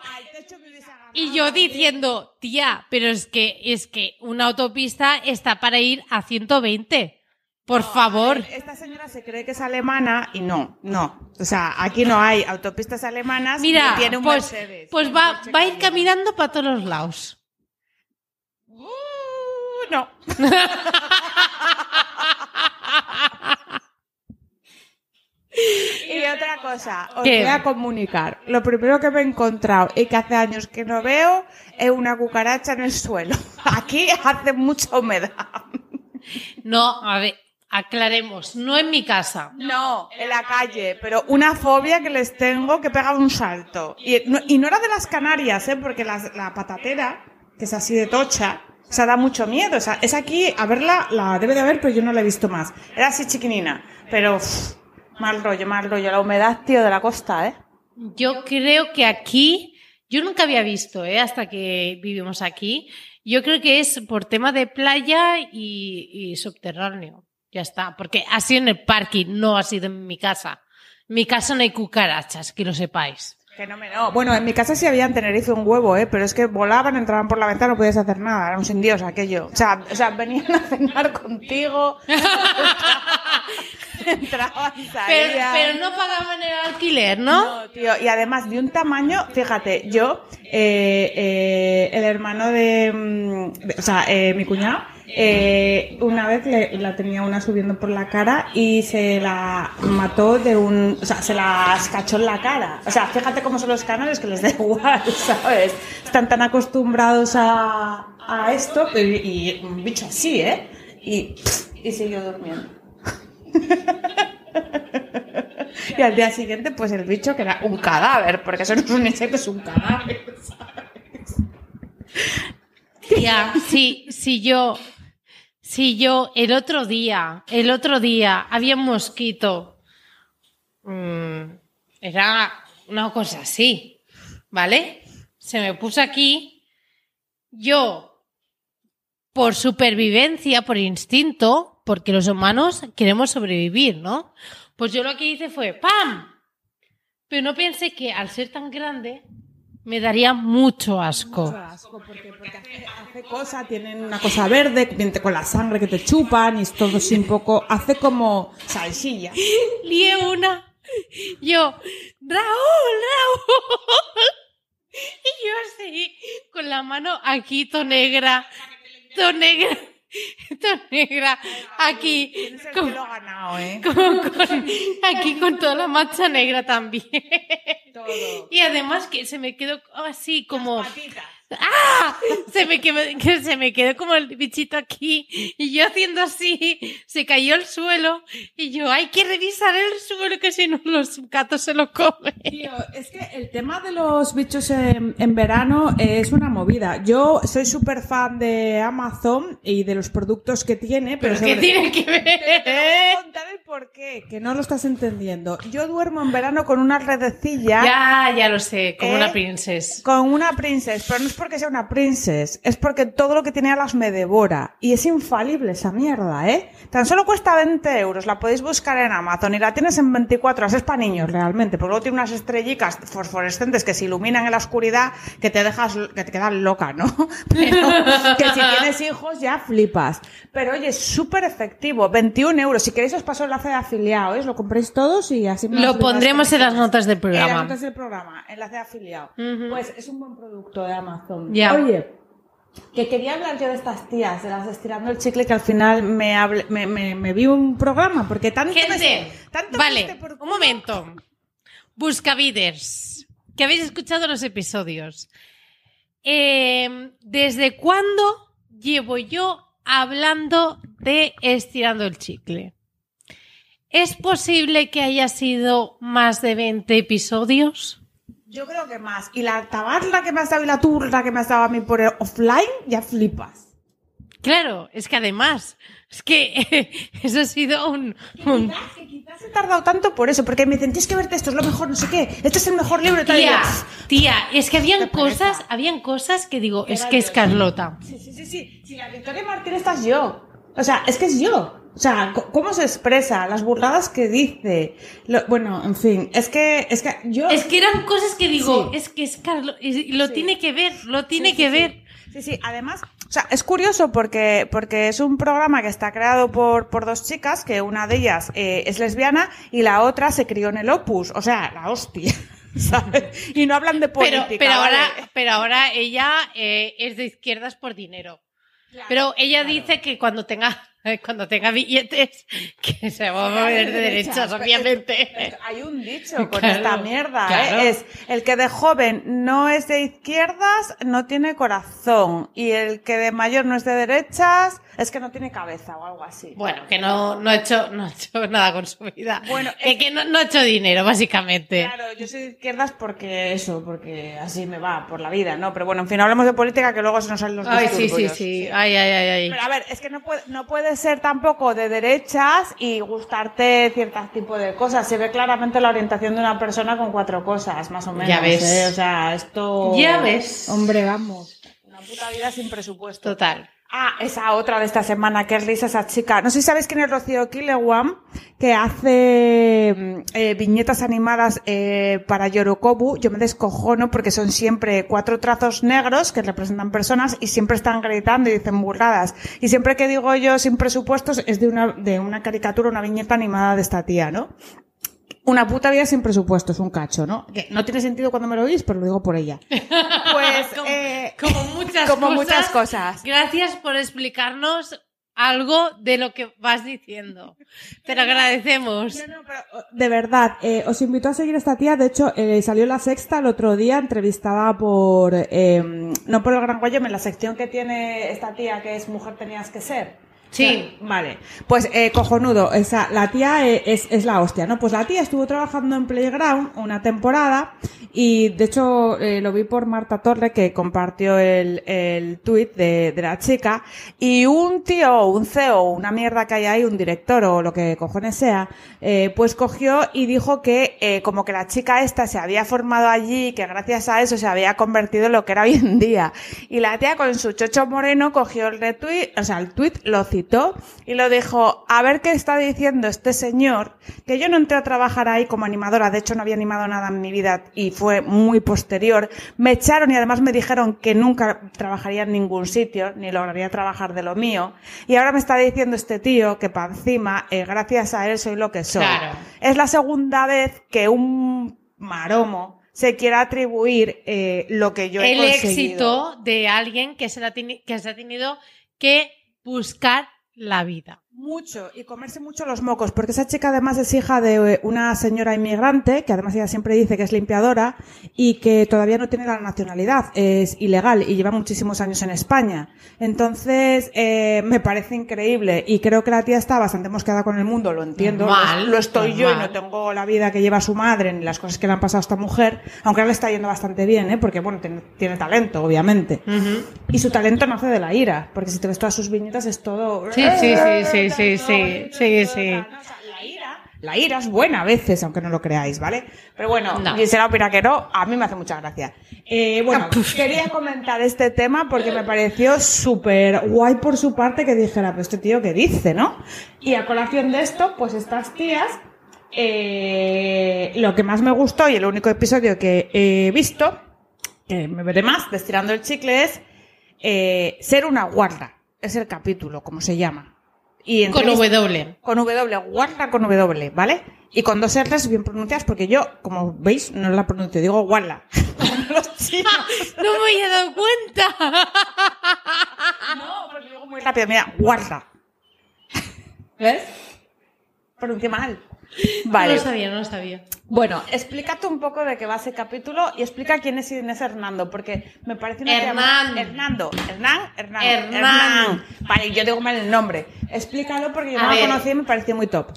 y yo diciendo, tía, pero es que, es que una autopista está para ir a 120. Por favor. Esta señora se cree que es alemana y no, no. O sea, aquí no hay autopistas alemanas Mira, ni tiene un pues, Mercedes. pues Un va, va a ir caminando para todos los lados. Uh, no. y otra cosa, os ¿Qué? voy a comunicar. Lo primero que me he encontrado y que hace años que no veo es una cucaracha en el suelo. Aquí hace mucha humedad. No, a ver, aclaremos, no en mi casa. No, en la calle, pero una fobia que les tengo que pega un salto. Y no, y no era de las Canarias, ¿eh? porque la patatera, que es así de tocha, o sea, da mucho miedo. O sea, es aquí, a verla, la debe de haber, pero yo no la he visto más. Era así chiquinina, pero mal rollo, mal rollo. La humedad, tío, de la costa, ¿eh? Yo creo que aquí, yo nunca había visto, ¿eh? hasta que vivimos aquí, yo creo que es por tema de playa y, y subterráneo. Ya está, porque ha sido en el parking, no ha sido en mi casa. En mi casa no hay cucarachas, que lo sepáis. Que no me no. Bueno, en mi casa sí había en Tenerife un huevo, ¿eh? Pero es que volaban, entraban por la ventana, no podías hacer nada. Era un sin Dios aquello. O sea, o sea venían a cenar contigo. entraban, Pero, pero no pagaban el alquiler, ¿no? No, tío, y además de un tamaño, fíjate, yo, eh, eh, el hermano de, mm, de- o sea, eh, mi cuñado, eh, una vez le- la tenía una subiendo por la cara y se la mató de un, o sea, se la escachó en la cara. O sea, fíjate cómo son los canales que les da igual, ¿sabes? Están tan acostumbrados a, a esto y, y un bicho así, ¿eh? Y, y siguió durmiendo. Y al día siguiente, pues el bicho que era un cadáver, porque eso no es un insecto, es un cadáver. Sí, sí, yo, sí, yo, el otro día, el otro día, había un mosquito. Mm, era una cosa así, ¿vale? Se me puso aquí. Yo, por supervivencia, por instinto, porque los humanos queremos sobrevivir, ¿no? Pues yo lo que hice fue ¡pam! Pero no pensé que al ser tan grande me daría mucho asco. porque, porque hace, hace cosa, tienen una cosa verde, con la sangre que te chupan y es todo así un poco, hace como salsilla. lié una. Yo, Raúl, Raúl. Y yo así, con la mano aquí, to negra, to negra, to negra, aquí, con, ganado, ¿eh? con- con- aquí con toda la mancha negra también. todo. Y además que se me quedó así como... Patitas. ¡Ah! Se me, quedó, que se me quedó como el bichito aquí y yo haciendo así, se cayó al suelo y yo, hay que revisar el suelo que si no los gatos se lo comen. Tío, es que el tema de los bichos en, en verano es una movida. Yo soy súper fan de Amazon y de los productos que tiene, pero, Pero ¿qué tiene que te voy por qué, que no lo estás entendiendo. Yo duermo en verano con una redecilla Ya, ya lo sé, como ¿Eh? una princesa. con una princess, pero no es porque sea una princess, es porque todo lo que tiene alas me devora. Y es infalible esa mierda, ¿eh? Tan solo cuesta 20 euros, la podéis buscar en Amazon y la tienes en 24 horas. Es para niños realmente, porque luego tiene unas estrellicas fosforescentes que se iluminan en la oscuridad que te dejas, que te quedan loca, ¿no? Pero que si tienes hijos ya flipas. Pero oye, es súper efectivo, 21 euros. Si queréis os paso el enlace de afiliado, ¿eh? Lo compréis todos y así me Lo pondremos en las notas del En las programa. notas del programa, enlace de afiliado. Pues es un buen producto de Amazon. Oye, que quería hablar yo de estas tías, de las estirando el chicle, que al final me, hable- me, me, me vi un programa, porque tanto me- Gente, tanto vale, por un momento. Buscaviders, que habéis escuchado los episodios. Eh, ¿Desde cuándo llevo yo hablando de estirando el chicle? ¿Es posible que haya sido más de 20 episodios? Yo creo que más. Y la tabarla que me has dado y la turra que me has dado a mí por el offline, ya flipas. Claro, es que además, es que eso ha sido un... un- Quizás, que quizás he tardado tanto por eso, porque me dicen, tienes que verte esto, es lo mejor, no sé qué, este es el mejor libro Tía, "Pff, tía, es que habían cosas, habían cosas que digo, es que es. Carlota. Sí, sí, sí, sí. Si la Victoria Martínez estás yo. O sea, es que es yo. O sea, cómo se expresa, las burladas que dice. Lo- bueno, en fin, es que, es que yo. Es que eran cosas que digo, Sí. es que es Carlos, y lo Sí. tiene que ver, lo tiene Sí, que sí, ver. Sí. Sí, además, o sea, es curioso porque, porque es un programa que está creado por, por dos chicas, que una de ellas eh, es lesbiana y la otra se crió en el Opus, o sea, la hostia, ¿sabes? Y no hablan de política. Pero, pero ¿vale? ahora, pero ahora ella eh, es de izquierdas por dinero. Pero ella dice que cuando tenga, cuando tenga billetes, que se va a mover de derechas, obviamente. Hay un dicho con Claro, esta mierda, claro. ¿eh? Es el que de joven no es de izquierdas, no tiene corazón. Y el que de mayor no es de derechas, es que no tiene cabeza o algo así. Bueno, que no, no, ha hecho, no ha hecho nada con su vida. Bueno, que, es- que no, no ha hecho dinero, básicamente. Claro, yo soy de izquierdas porque eso, porque así me va por la vida, ¿no? Pero bueno, en fin, hablemos de política que luego se nos salen los Ay, sí, sí, sí. Ay, ay, ay, ay. Pero a ver, es que no puede, no ser tampoco de derechas y gustarte cierto tipo de cosas. Se ve claramente la orientación de una persona con cuatro cosas, más o menos. Ya ves. ¿eh? O sea, esto. Ya ves. Hombre, vamos. Una puta vida sin presupuesto. Total. Ah, esa otra de esta semana, que es risa esa chica. No sé si sabéis quién es Rocío Kilewan, que hace mm, eh, viñetas animadas eh, para Yorokobu. Yo me descojono porque son siempre cuatro trazos negros que representan personas y siempre están gritando y dicen burradas. Y siempre que digo yo sin presupuestos es de una, de una caricatura, una viñeta animada de esta tía, ¿no? Una puta vida sin presupuesto, es un cacho, ¿no? Que no tiene sentido cuando me lo oís, pero lo digo por ella. Pues, como, eh, como muchas como cosas. muchas cosas. Gracias por explicarnos algo de lo que vas diciendo. Te lo agradecemos. No, no, pero, de verdad, eh, os invito a seguir a esta tía. De hecho, eh, salió la sexta el otro día, entrevistada por, eh, no por el Gran Guayome, en la sección que tiene esta tía que es Mujer Tenías que Ser. Sí. Vale, pues eh, cojonudo, esa, la tía eh, es, es la hostia, ¿no? Pues la tía estuvo trabajando en Playground una temporada y de hecho eh, lo vi por Marta Torre que compartió el, el tweet de, de la chica y un tío, un CEO, una mierda que hay ahí, un director o lo que cojones sea, eh, pues cogió y dijo que eh, como que la chica esta se había formado allí, que gracias a eso se había convertido en lo que era hoy en día. Y la tía con su chocho moreno cogió el retweet, o sea, el tweet lo citó y lo dijo, a ver qué está diciendo este señor, que yo no entré a trabajar ahí como animadora, de hecho no había animado nada en mi vida y fue muy posterior. Me echaron y además me dijeron que nunca trabajaría en ningún sitio, ni lograría trabajar de lo mío. Y ahora me está diciendo este tío que para encima, eh, gracias a él soy lo que soy. Claro. Es la segunda vez que un maromo se quiere atribuir eh, lo que yo he El conseguido. éxito de alguien que se, la tiene- que se ha tenido que buscar la vida. Mucho, y comerse mucho los mocos, porque esa chica además es hija de una señora inmigrante, que además ella siempre dice que es limpiadora, y que todavía no tiene la nacionalidad, es ilegal y lleva muchísimos años en España. Entonces, eh, me parece increíble, y creo que la tía está bastante mosqueada con el mundo, lo entiendo, Normal, lo estoy yo y no tengo la vida que lleva su madre ni las cosas que le han pasado a esta mujer, aunque ahora le está yendo bastante bien, ¿eh? porque bueno, tiene, tiene talento, obviamente. Y su talento nace de la ira, porque si te ves todas sus viñetas es todo... Sí, sí, sí, sí, sí, sí, sí, sí. La ira, la ira es buena a veces, aunque no lo creáis, ¿vale? Pero bueno, No. Gisela opina que no, a mí me hace mucha gracia. Eh, bueno, quería comentar este tema porque me pareció súper guay por su parte que dijera, pues este tío que dice, ¿no? Y a colación de esto, pues estas tías, eh, lo que más me gustó y el único episodio que he visto, que me veré más, de estirando el chicle, es eh, ser una guarda. Es el capítulo, como se llama. Y Con W. con W, guarda con W, ¿vale? Y con dos R's bien pronunciadas, porque yo, como veis, no la pronuncio, digo guarda. No me había dado cuenta. No, porque digo muy rápido, mira, guarda. ¿Ves? Pronuncié mal. No lo sabía, no lo sabía. Bueno, explícate un poco de qué va ese capítulo y explica quién es Inés Hernando, porque me parece una Hernán. Hernando. Hernán, Hernán. Hernán. Vale, yo digo mal el nombre. Explícalo porque yo A no ver. lo conocí y me pareció muy top.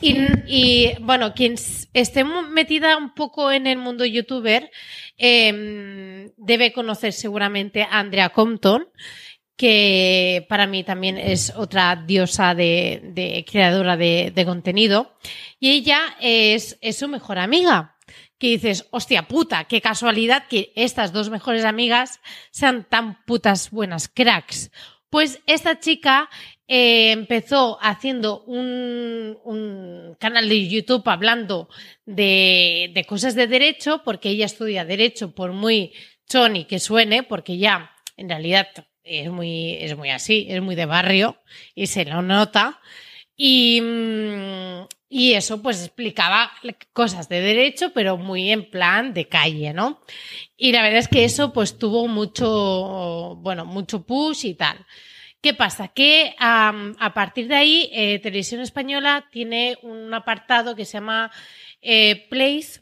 Y, y, bueno, quien esté metida un poco en el mundo youtuber eh, debe conocer seguramente a Andrea Compton, que para mí también es otra diosa de, de creadora de, de contenido. Y ella es, es su mejor amiga. Que dices, hostia puta, qué casualidad que estas dos mejores amigas sean tan putas buenas cracks. Pues esta chica eh, empezó haciendo un, un canal de YouTube hablando de, de cosas de derecho, porque ella estudia derecho, por muy choni que suene, porque ya en realidad es muy, es muy así, es muy de barrio y se lo nota. Y, mm, y eso pues explicaba cosas de derecho, pero muy en plan de calle, ¿no? Y la verdad es que eso pues tuvo mucho, bueno, mucho push y tal. ¿Qué pasa? Que a partir de ahí, eh, Televisión Española tiene un apartado que se llama eh, Place.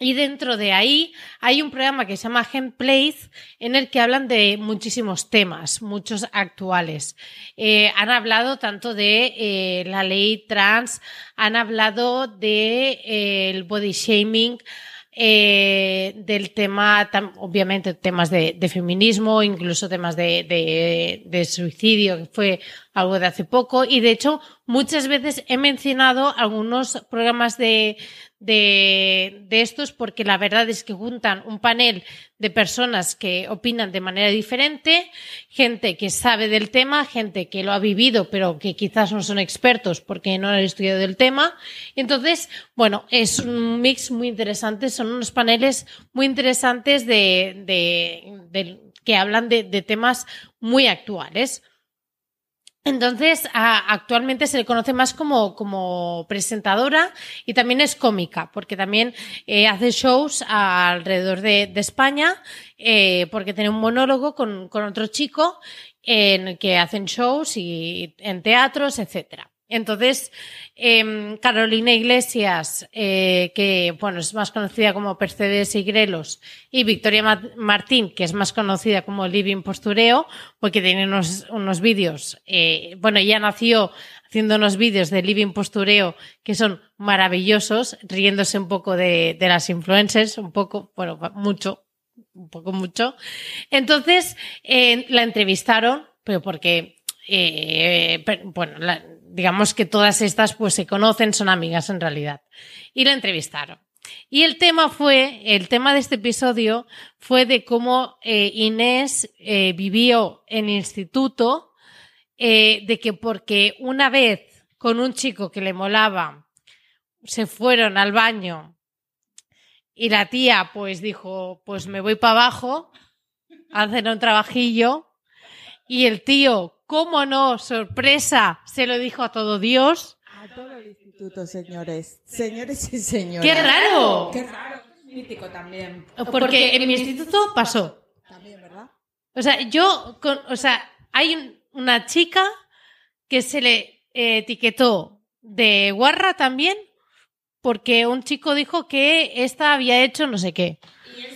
Y dentro de ahí hay un programa que se llama Place en el que hablan de muchísimos temas, muchos actuales. Eh, han hablado tanto de eh, la ley trans, han hablado de eh, body shaming, eh, del tema, obviamente temas de, de feminismo, incluso temas de, de- de suicidio, que fue algo de hace poco. Y de hecho, muchas veces he mencionado algunos programas de, de, estos porque la verdad es que juntan un panel de personas que opinan de manera diferente, gente que sabe del tema, gente que lo ha vivido pero que quizás no son expertos porque no han estudiado el tema. Entonces, bueno, es un mix muy interesante, son unos paneles muy interesantes de, de- que hablan de temas muy actuales. Entonces, actualmente se le conoce más como, como presentadora y también es cómica, porque también eh, hace shows alrededor de, de España, eh, porque tiene un monólogo con, con otro chico en el que hacen shows y en teatros, etcétera. Entonces, em, Carolina Iglesias, eh, que bueno, es más conocida como Percebes y Grelos, y Victoria Ma- Martín, que es más conocida como Living Postureo, porque tiene unos, unos vídeos, eh, bueno, ella nació haciendo unos vídeos de Living Postureo que son maravillosos, riéndose un poco de, de las influencers, un poco, bueno, mucho, un poco mucho. Entonces, eh, la entrevistaron, pero porque, bueno, la- digamos que todas estas pues se conocen, son amigas en realidad. Y la entrevistaron. Y el tema fue, el tema de este episodio fue de cómo eh, Inés eh, vivió en instituto, eh, de que porque una vez con un chico que le molaba, se fueron al baño y la tía pues dijo, pues me voy para abajo a hacer un trabajillo y el tío, cómo no, sorpresa, se lo dijo a todo Dios. A todo el instituto, señores. Señores y señores. ¡Qué raro! Qué raro. Es mítico también. Porque en mi instituto pasó. También, ¿verdad? O sea, yo, con- o sea, hay un- una chica que se le eh, etiquetó de guarra también porque un chico dijo que esta había hecho no sé qué.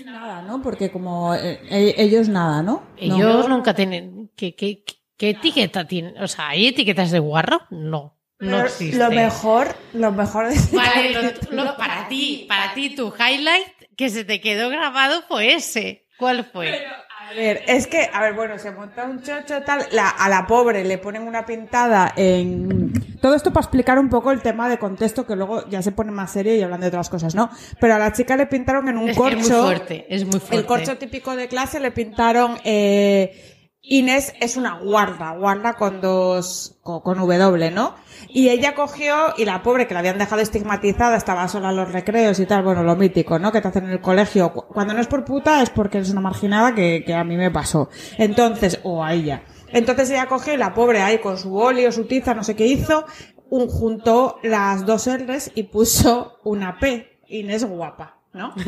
Nada, ¿no? Porque como eh, eh, ellos nada, ¿no? Ellos nunca tienen... ¿Qué, qué, qué etiqueta tienen? O sea, ¿hay etiquetas de guarro? No. No existe. Lo mejor, lo mejor de Vale, lo- lo- para ti, para ti, tu highlight que se te quedó grabado fue ese. ¿Cuál fue? A ver, es que, a ver, bueno, se monta un chocho tal, la- a la pobre le ponen una pintada en... Todo esto para explicar un poco el tema de contexto, que luego ya se pone más serio y hablan de otras cosas, ¿no? Pero a la chica le pintaron en un es corcho... es muy fuerte, es muy fuerte. El corcho típico de clase le pintaron eh, Inés es una guarda, guarda con dos, con, W, ¿no? Y ella cogió, y la pobre que la habían dejado estigmatizada, estaba sola en los recreos y tal, bueno, lo mítico, ¿no? Que te hacen en el colegio. Cu- Cuando no es por puta es porque eres una marginada que, que a mí me pasó. Entonces, o a ella. Entonces ella cogió y la pobre ahí con su boli o su tiza, no sé qué hizo, un, juntó las dos R's y puso una P. Inés guapa. ¿No?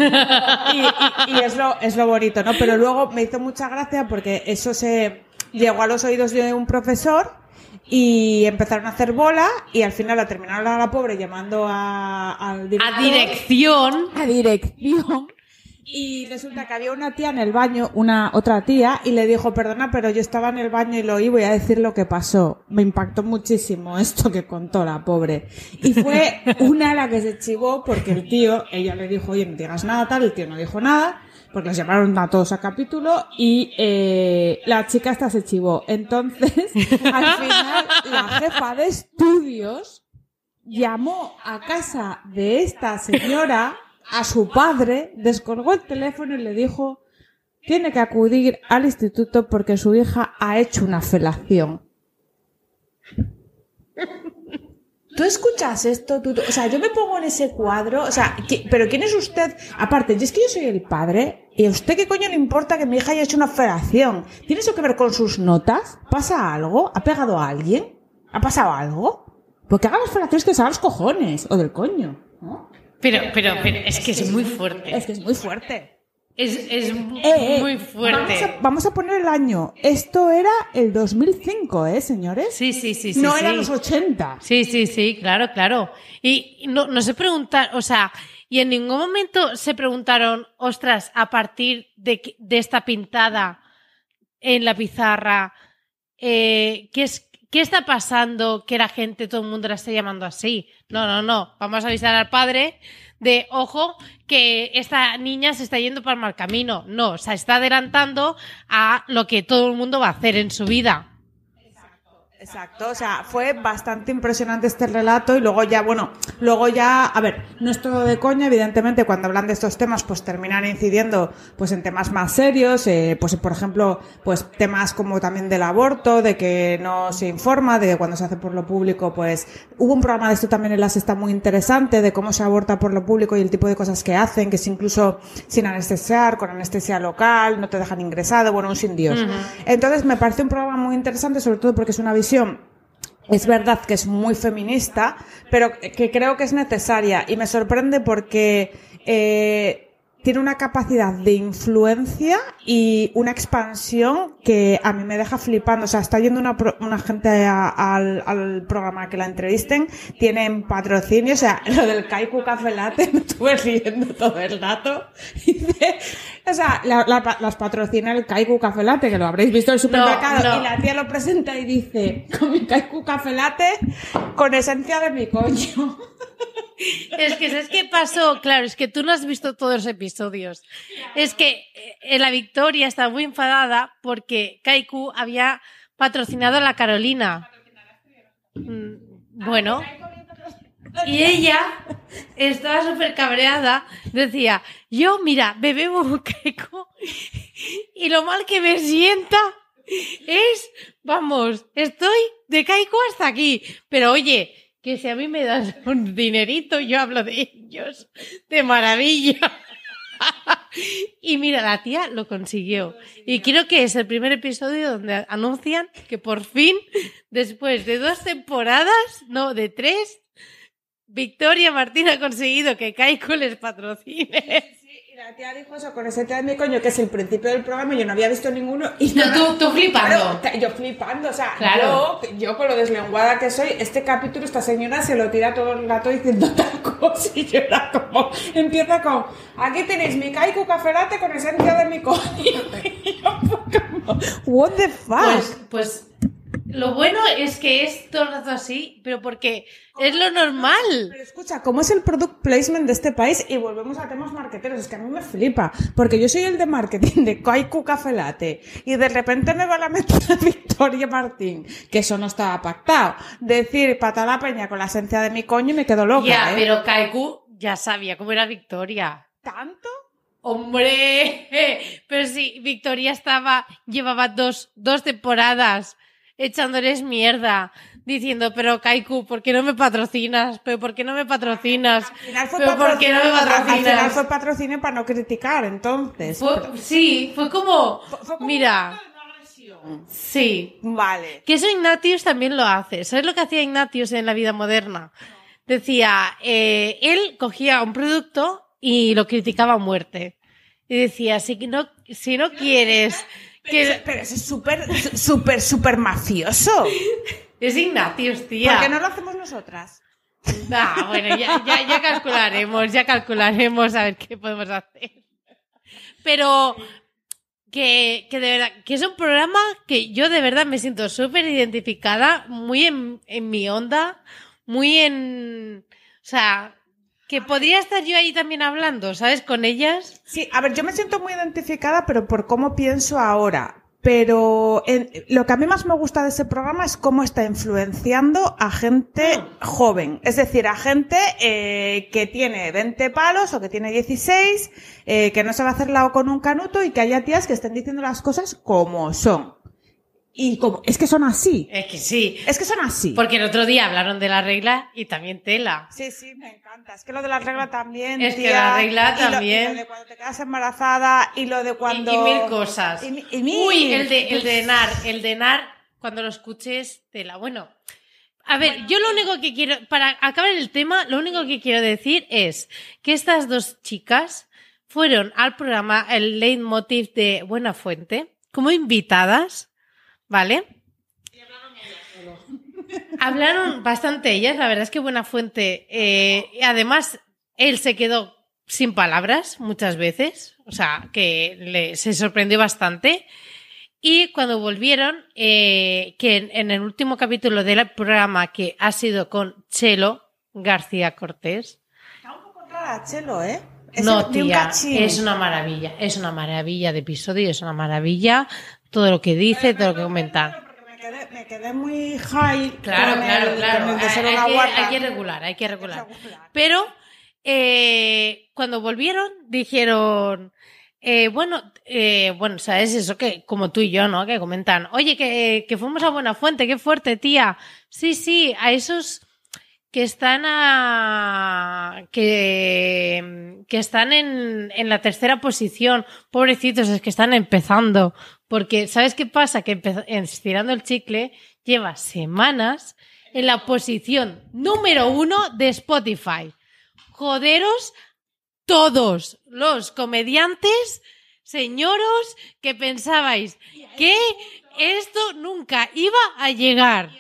y, y- y es, lo, es lo bonito, ¿no? Pero luego me hizo mucha gracia porque eso se llegó a los oídos de un profesor y empezaron a hacer bola y al final la terminaron a la pobre llamando a, al director. A dirección. A dirección. Y resulta que había una tía en el baño, una otra tía, y le dijo, perdona, pero yo estaba en el baño y lo oí, voy a decir lo que pasó. Me impactó muchísimo esto que contó la pobre. Y fue una la que se chivó porque el tío, ella le dijo, oye, no digas nada tal, el tío no dijo nada, porque los llamaron a todos a capítulo, y eh, la chica esta se chivó. Entonces, al final, la jefa de estudios llamó a casa de esta señora a su padre, descolgó el teléfono y le dijo tiene que acudir al instituto porque su hija ha hecho una felación. ¿Tú escuchas esto? ¿Tú- o sea, yo me pongo en ese cuadro, o sea, ¿qui- pero ¿quién es usted? Aparte, es que yo soy el padre, ¿y a usted qué coño le importa que mi hija haya hecho una felación? ¿Tiene eso que ver con sus notas? ¿Pasa algo? ¿Ha pegado a alguien? ¿Ha pasado algo? Porque hagan las felaciones que se los cojones, o del coño, ¿no? Pero, pero, pero es que es muy fuerte. Es que es muy fuerte. Es, es Eh, eh, muy Vamos fuerte. a, vamos a poner el año. Esto era el 2005, ¿eh, señores? Sí, sí, sí, sí. no sí. eran los 80. Sí, sí, sí, claro, claro. Y no, no se o sea, y en ningún momento se preguntaron, ostras, a partir de esta pintada en la pizarra, eh, ¿qué, es, ¿qué está pasando que la gente, todo el mundo la está llamando así? No, no, no. Vamos a avisar al padre de, ojo, que esta niña se está yendo para el mal camino. No, se está adelantando a lo que todo el mundo va a hacer en su vida. Exacto, o sea, fue bastante impresionante este relato y luego ya, bueno, luego ya, a ver, no es todo de coña, evidentemente cuando hablan de estos temas pues terminan incidiendo pues en temas más serios, eh, pues por ejemplo, pues temas como también del aborto, de que no se informa, de que cuando se hace por lo público pues hubo un programa de esto también en la sexta muy interesante de cómo se aborta por lo público y el tipo de cosas que hacen, que es incluso sin anestesiar, con anestesia local, no te dejan ingresado, bueno, un sin Dios. Entonces me parece un programa muy interesante, sobre todo porque es una visión es verdad que es muy feminista, pero que creo que es necesaria. Y me sorprende porque eh, tiene una capacidad de influencia y una expansión que a mí me deja flipando. O sea, está yendo una, pro- una gente a- al, al programa que la entrevisten, tienen patrocinio, o sea, lo del Kaiku Café Latte, me estuve riendo todo el rato. O sea, la- la- las patrocina el Kaiku Café Latte, que lo habréis visto en el supermercado, no. y la tía lo presenta y dice, con mi Kaiku Café Latte, con esencia de mi coño. Es que, ¿sabes qué pasó? Claro, es que tú no has visto todos los episodios. Es que eh, la Victoria estaba muy enfadada porque Kaiku había patrocinado a la Carolina. Mm, Bueno. Y ella estaba súper cabreada. Decía, yo, mira, me bebo un Kaiku y lo mal que me sienta es, vamos, estoy de Kaiku hasta aquí. Pero oye, que si a mí me das un dinerito, yo hablo de ellos de maravilla. y mira, la tía lo consiguió. Y creo que es el primer episodio donde anuncian que por fin, después de dos temporadas, no, de tres, Victoria Martín ha conseguido que Kaiko les patrocine. La tía dijo eso con ese tema de mi coño, que es el principio del programa, yo no había visto ninguno. Y No, tú- tú flipando. Claro, yo flipando, o sea, Claro. yo, yo con lo deslenguada que soy, este capítulo, esta señora se lo tira todo el rato diciendo tal cosa y yo era como, empieza con, aquí tenéis mi kaiku café latte con esencia de mi coño. Y yo como, what the fuck? Pues, pues lo bueno es que es todo el rato así, pero porque es lo normal. Pero escucha, ¿cómo es el product placement de este país? Y volvemos a temas marqueteros. Es que a mí me flipa. Porque yo soy el de marketing de Kaiku Café Latte. Y de repente me va la meter Victoria Martín. Que eso no estaba pactado. Decir pata la peña con la esencia de mi coño y me quedo loca. ya, ¿eh? pero Kaiku ya sabía cómo era Victoria. ¿Tanto? ¡Hombre! Pero sí, Victoria estaba, llevaba dos, dos temporadas echándoles mierda, diciendo, pero Kaiku, ¿por qué no me patrocinas? ¿Pero por qué no me patrocinas? Al final fue ¿Pero por qué no me patrocinio- Al final patrocinas? fue patrocinio para no criticar, entonces. Fue- sí, fue como, Fue como mira, sí. Vale. Que eso Ignatius también lo hace. ¿Sabes lo que hacía Ignatius en la vida moderna? Decía, eh, él cogía un producto y lo criticaba a muerte. Y decía, si no, si no quieres que... Pero es súper, súper, súper mafioso. Es Ignatius, tía. ¿Por qué no lo hacemos nosotras? Ah, bueno, ya, ya, ya calcularemos, ya calcularemos a ver qué podemos hacer. Pero que, que de verdad, que es un programa que yo de verdad me siento súper identificada, muy en, en mi onda, muy en... O sea, que podría estar yo ahí también hablando, ¿sabes? Con ellas. Sí, a ver, yo me siento muy identificada, pero por cómo pienso ahora. Pero en- lo que a mí más me gusta de ese programa es cómo está influenciando a gente joven. Es decir, a gente eh, que tiene 20 palos o que tiene 16, eh, que no se va a hacer lado con un canuto y que haya tías que estén diciendo las cosas como son. Y como, es que son así. Es que sí. Es que son así. Porque el otro día hablaron de la regla y también tela. Sí, sí, me encanta. Es que lo de la regla también. Es que tía. la regla Y lo- también. Y lo de cuando te quedas embarazada y lo de cuando. Y, y mil cosas. Y mi- y mil. Uy, el de, el de NAR, el de NAR, cuando lo escuches, tela. Bueno, a ver, yo lo único que quiero, para acabar el tema, lo único que quiero decir es que estas dos chicas fueron al programa El Leitmotiv de Buena Fuente como invitadas, ¿vale? Hablaron bastante ellas, la verdad es que Buena Fuente, eh, además, él se quedó sin palabras muchas veces, o sea, que le, se sorprendió bastante. Y cuando volvieron, eh, que en, en el último capítulo del programa que ha sido con Chelo García Cortés, Está un poco rara, Chelo, ¿eh? Es no, un tía, cachín. es una maravilla, es una maravilla de episodio, es una maravilla todo lo que dice, todo lo que comentan. Porque me quedé, me quedé muy high. Claro, con claro, el- claro. con el de Hay, ser hay una que, guarra. hay que regular, hay que regular. Pero eh, cuando volvieron, dijeron, eh, bueno, eh, bueno, sabes eso que como tú y yo, ¿no? Que comentan, oye, que, que fuimos a Buena Fuente, qué fuerte, tía. Sí, sí, a esos que están a que, que están en, en la tercera posición, pobrecitos, es que están empezando. Porque, ¿sabes qué pasa? Que estirando el chicle lleva semanas en la posición número uno de Spotify. Joderos todos los comediantes, señoros, que pensabais que esto nunca iba a llegar.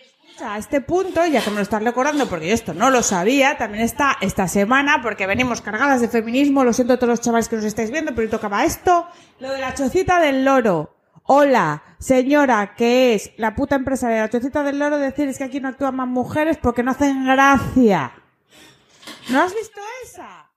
A este punto, ya que me lo estás recordando, porque yo esto no lo sabía, también está esta semana, porque venimos cargadas de feminismo, lo siento a todos los chavales que nos estáis viendo, pero tocaba esto, lo de la chocita del loro. Hola, señora, que es la puta empresaria de la chocita del loro, decir es que aquí no actúan más mujeres porque no hacen gracia. ¿No has visto esa?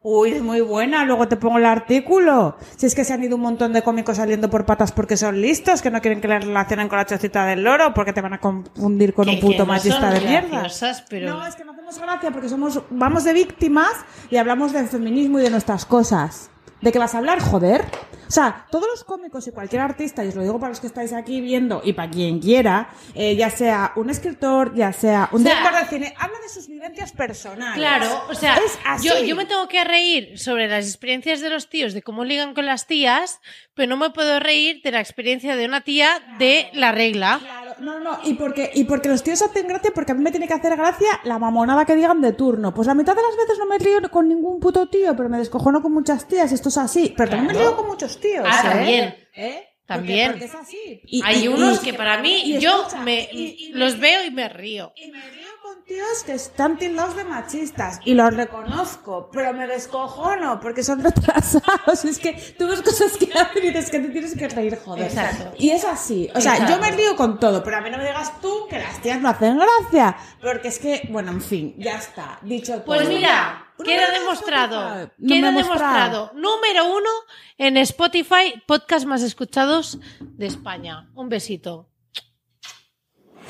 Uy, es muy buena, luego te pongo el artículo. Si es que se han ido un montón de cómicos saliendo por patas porque son listos, que no quieren que les relacionen con la chocita del loro, porque te van a confundir con un puto no machista de mierda. pero- No, es que no hacemos gracia porque somos, vamos de víctimas y hablamos del feminismo y de nuestras cosas. ¿De qué vas a hablar? Joder. O sea, todos los cómicos y cualquier artista, y os lo digo para los que estáis aquí viendo y para quien quiera, eh, ya sea un escritor, ya sea un O sea, director de cine, habla de sus vivencias personales. Claro, o sea, Es así. yo, yo me tengo que reír sobre las experiencias de los tíos, de cómo ligan con las tías, pero no me puedo reír de la experiencia de una tía de la regla. Claro, no, no, y porque, y porque los tíos hacen gracia, porque a mí me tiene que hacer gracia la mamonada que digan de turno. Pues la mitad de las veces no me río con ningún puto tío, pero me descojono con muchas tías, esto es así. Pero también me río con muchos tíos. Ah, ¿eh? también. ¿Eh? También. Porque, porque es así. Y- Hay y- unos que para mí, yo escucha, me, los veo y me río. Y me río con tíos que están tildados de machistas y los reconozco, pero me descojono porque son retrasados. Es que tú ves cosas que hacen y dices que te tienes que reír, joder. Exacto. Y es así. O sea, Exacto. yo me río con todo, pero a mí no me digas tú que las tías no hacen gracia. Porque es que, bueno, en fin, ya está. Dicho todo. Pues mira, queda demostrado. no queda demostrado. Número uno en Spotify, podcast más escuchados de España. Un besito.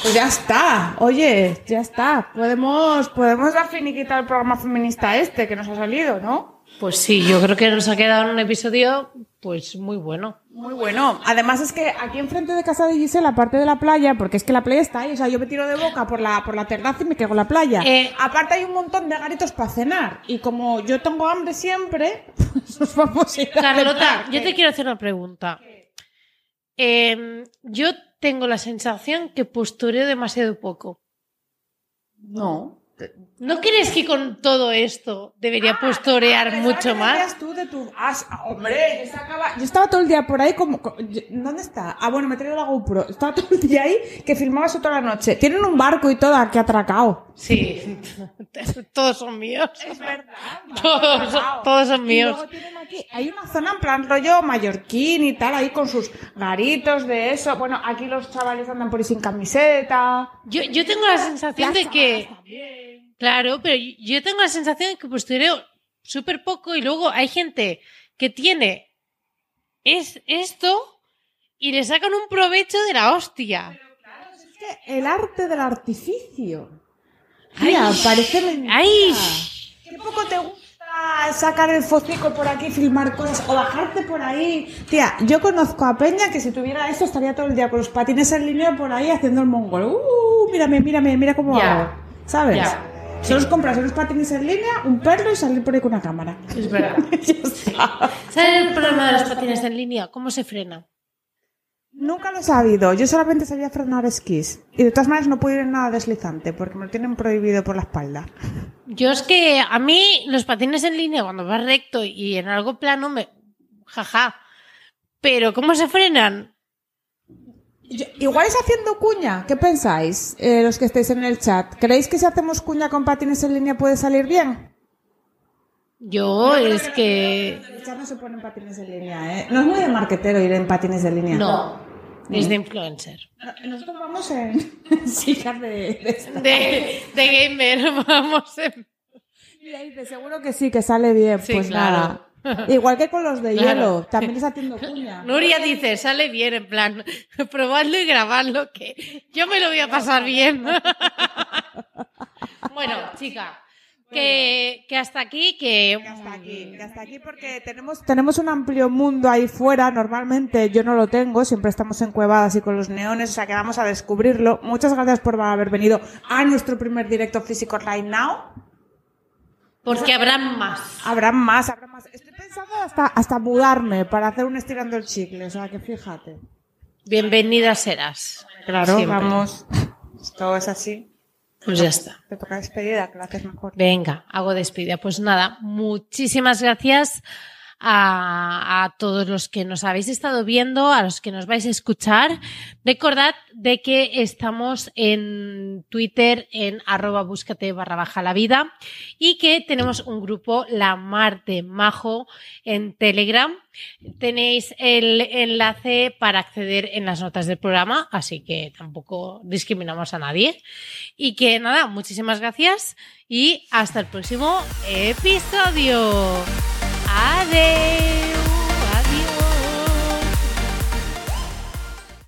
Pues ya está. Oye, ya está. Podemos, podemos dar finiquita al programa feminista este que nos ha salido, ¿no? Pues sí, yo creo que nos ha quedado un episodio pues muy bueno. Muy bueno. Además es que aquí enfrente de casa de Gisela, aparte de la playa, porque es que la playa está ahí, o sea, yo me tiro de boca por la, por la terraza y me quedo en la playa. Eh, aparte hay un montón de garitos para cenar. Y como yo tengo hambre siempre, pues nos vamos a ir a Carlota, cenar. yo te quiero hacer una pregunta. Em, yo tengo la sensación que postureo demasiado poco. No. ¿No crees que con todo esto debería posturear Pensaba mucho que más? tú de tu... Ah, hombre, yo estaba... yo estaba todo el día por ahí como... ¿Dónde está? Ah, bueno, me he traído la GoPro. Estaba todo el día ahí que filmabas toda la noche. Tienen un barco y todo aquí atracado. Sí, todos son míos. Es verdad. Todos, todos son Y míos. luego tienen aquí, hay una zona en plan rollo mallorquín y tal, ahí con sus garitos de eso. Bueno, aquí los chavales andan por ahí sin camiseta. Yo, yo tengo la sensación de que. Claro, pero yo tengo la sensación de que postureo súper poco y luego hay gente que tiene es esto y le sacan un provecho de la hostia. Es que el arte del artificio. Ay. Mira, parece mentira. ¡Ay! ¿Qué poco te gusta sacar el focico por aquí, filmar cosas o bajarte por ahí? Tía, yo conozco a Peña que si tuviera esto estaría todo el día con los patines en línea por ahí haciendo el mongol. ¡Uh! Mírame, mírame, mira cómo hago. ¿Sabes? Solo es compras unos patines en línea, un perro y salir por ahí con una cámara. Es verdad. Ya está. ¿Sabes el problema de los patines en línea? ¿Cómo se frena? Nunca lo he sabido. Yo solamente sabía frenar esquís. Y de todas maneras no puedo ir en nada deslizante porque me lo tienen prohibido por la espalda. Yo es que a mí los patines en línea cuando vas recto y en algo plano me... Jaja. Pero ¿cómo se frenan? Yo- igual es haciendo cuña. ¿Qué pensáis, eh, los que estáis en el chat? ¿Creéis que si hacemos cuña con patines en línea puede salir bien? Yo es que... El chat no se pone en patines en línea, ¿eh? No es muy de marquetero ir en patines en línea. No, es de influencer. Nosotros vamos en, sillas de, de. De, de gamer, vamos. en- Mira, dice, seguro que sí, que sale bien. Sí, pues claro. nada. Igual que con los de Claro. hielo. También es haciendo cuña. Nuria dice, sale bien, en plan, probadlo y grabadlo, que yo me lo voy a pasar bien. bueno, chica, que, que hasta aquí, que... Que hasta aquí, que hasta aquí porque tenemos, tenemos un amplio mundo ahí fuera. Normalmente yo no lo tengo, siempre estamos encuevadas y con los neones, o sea que vamos a descubrirlo. Muchas gracias por haber venido a nuestro primer directo físico right now. Porque habrán más. Habrá más, habrá más. Pensando hasta, hasta mudarme para hacer un estirando el chicle, o sea que fíjate. Bienvenida serás. Claro, Siempre. vamos. Esto es así. Pues ya está. Te toca despedida, que lo haces mejor. Venga, hago despedida. Pues nada, muchísimas gracias a, todos los que nos habéis estado viendo, a los que nos vais a escuchar. Recordad de que estamos en Twitter en arroba búscate barra baja la vida y que tenemos un grupo La Mar de Majo en Telegram. Tenéis el enlace para acceder en las notas del programa, así que tampoco discriminamos a nadie. Y que nada, muchísimas gracias y hasta el próximo episodio. Adeus!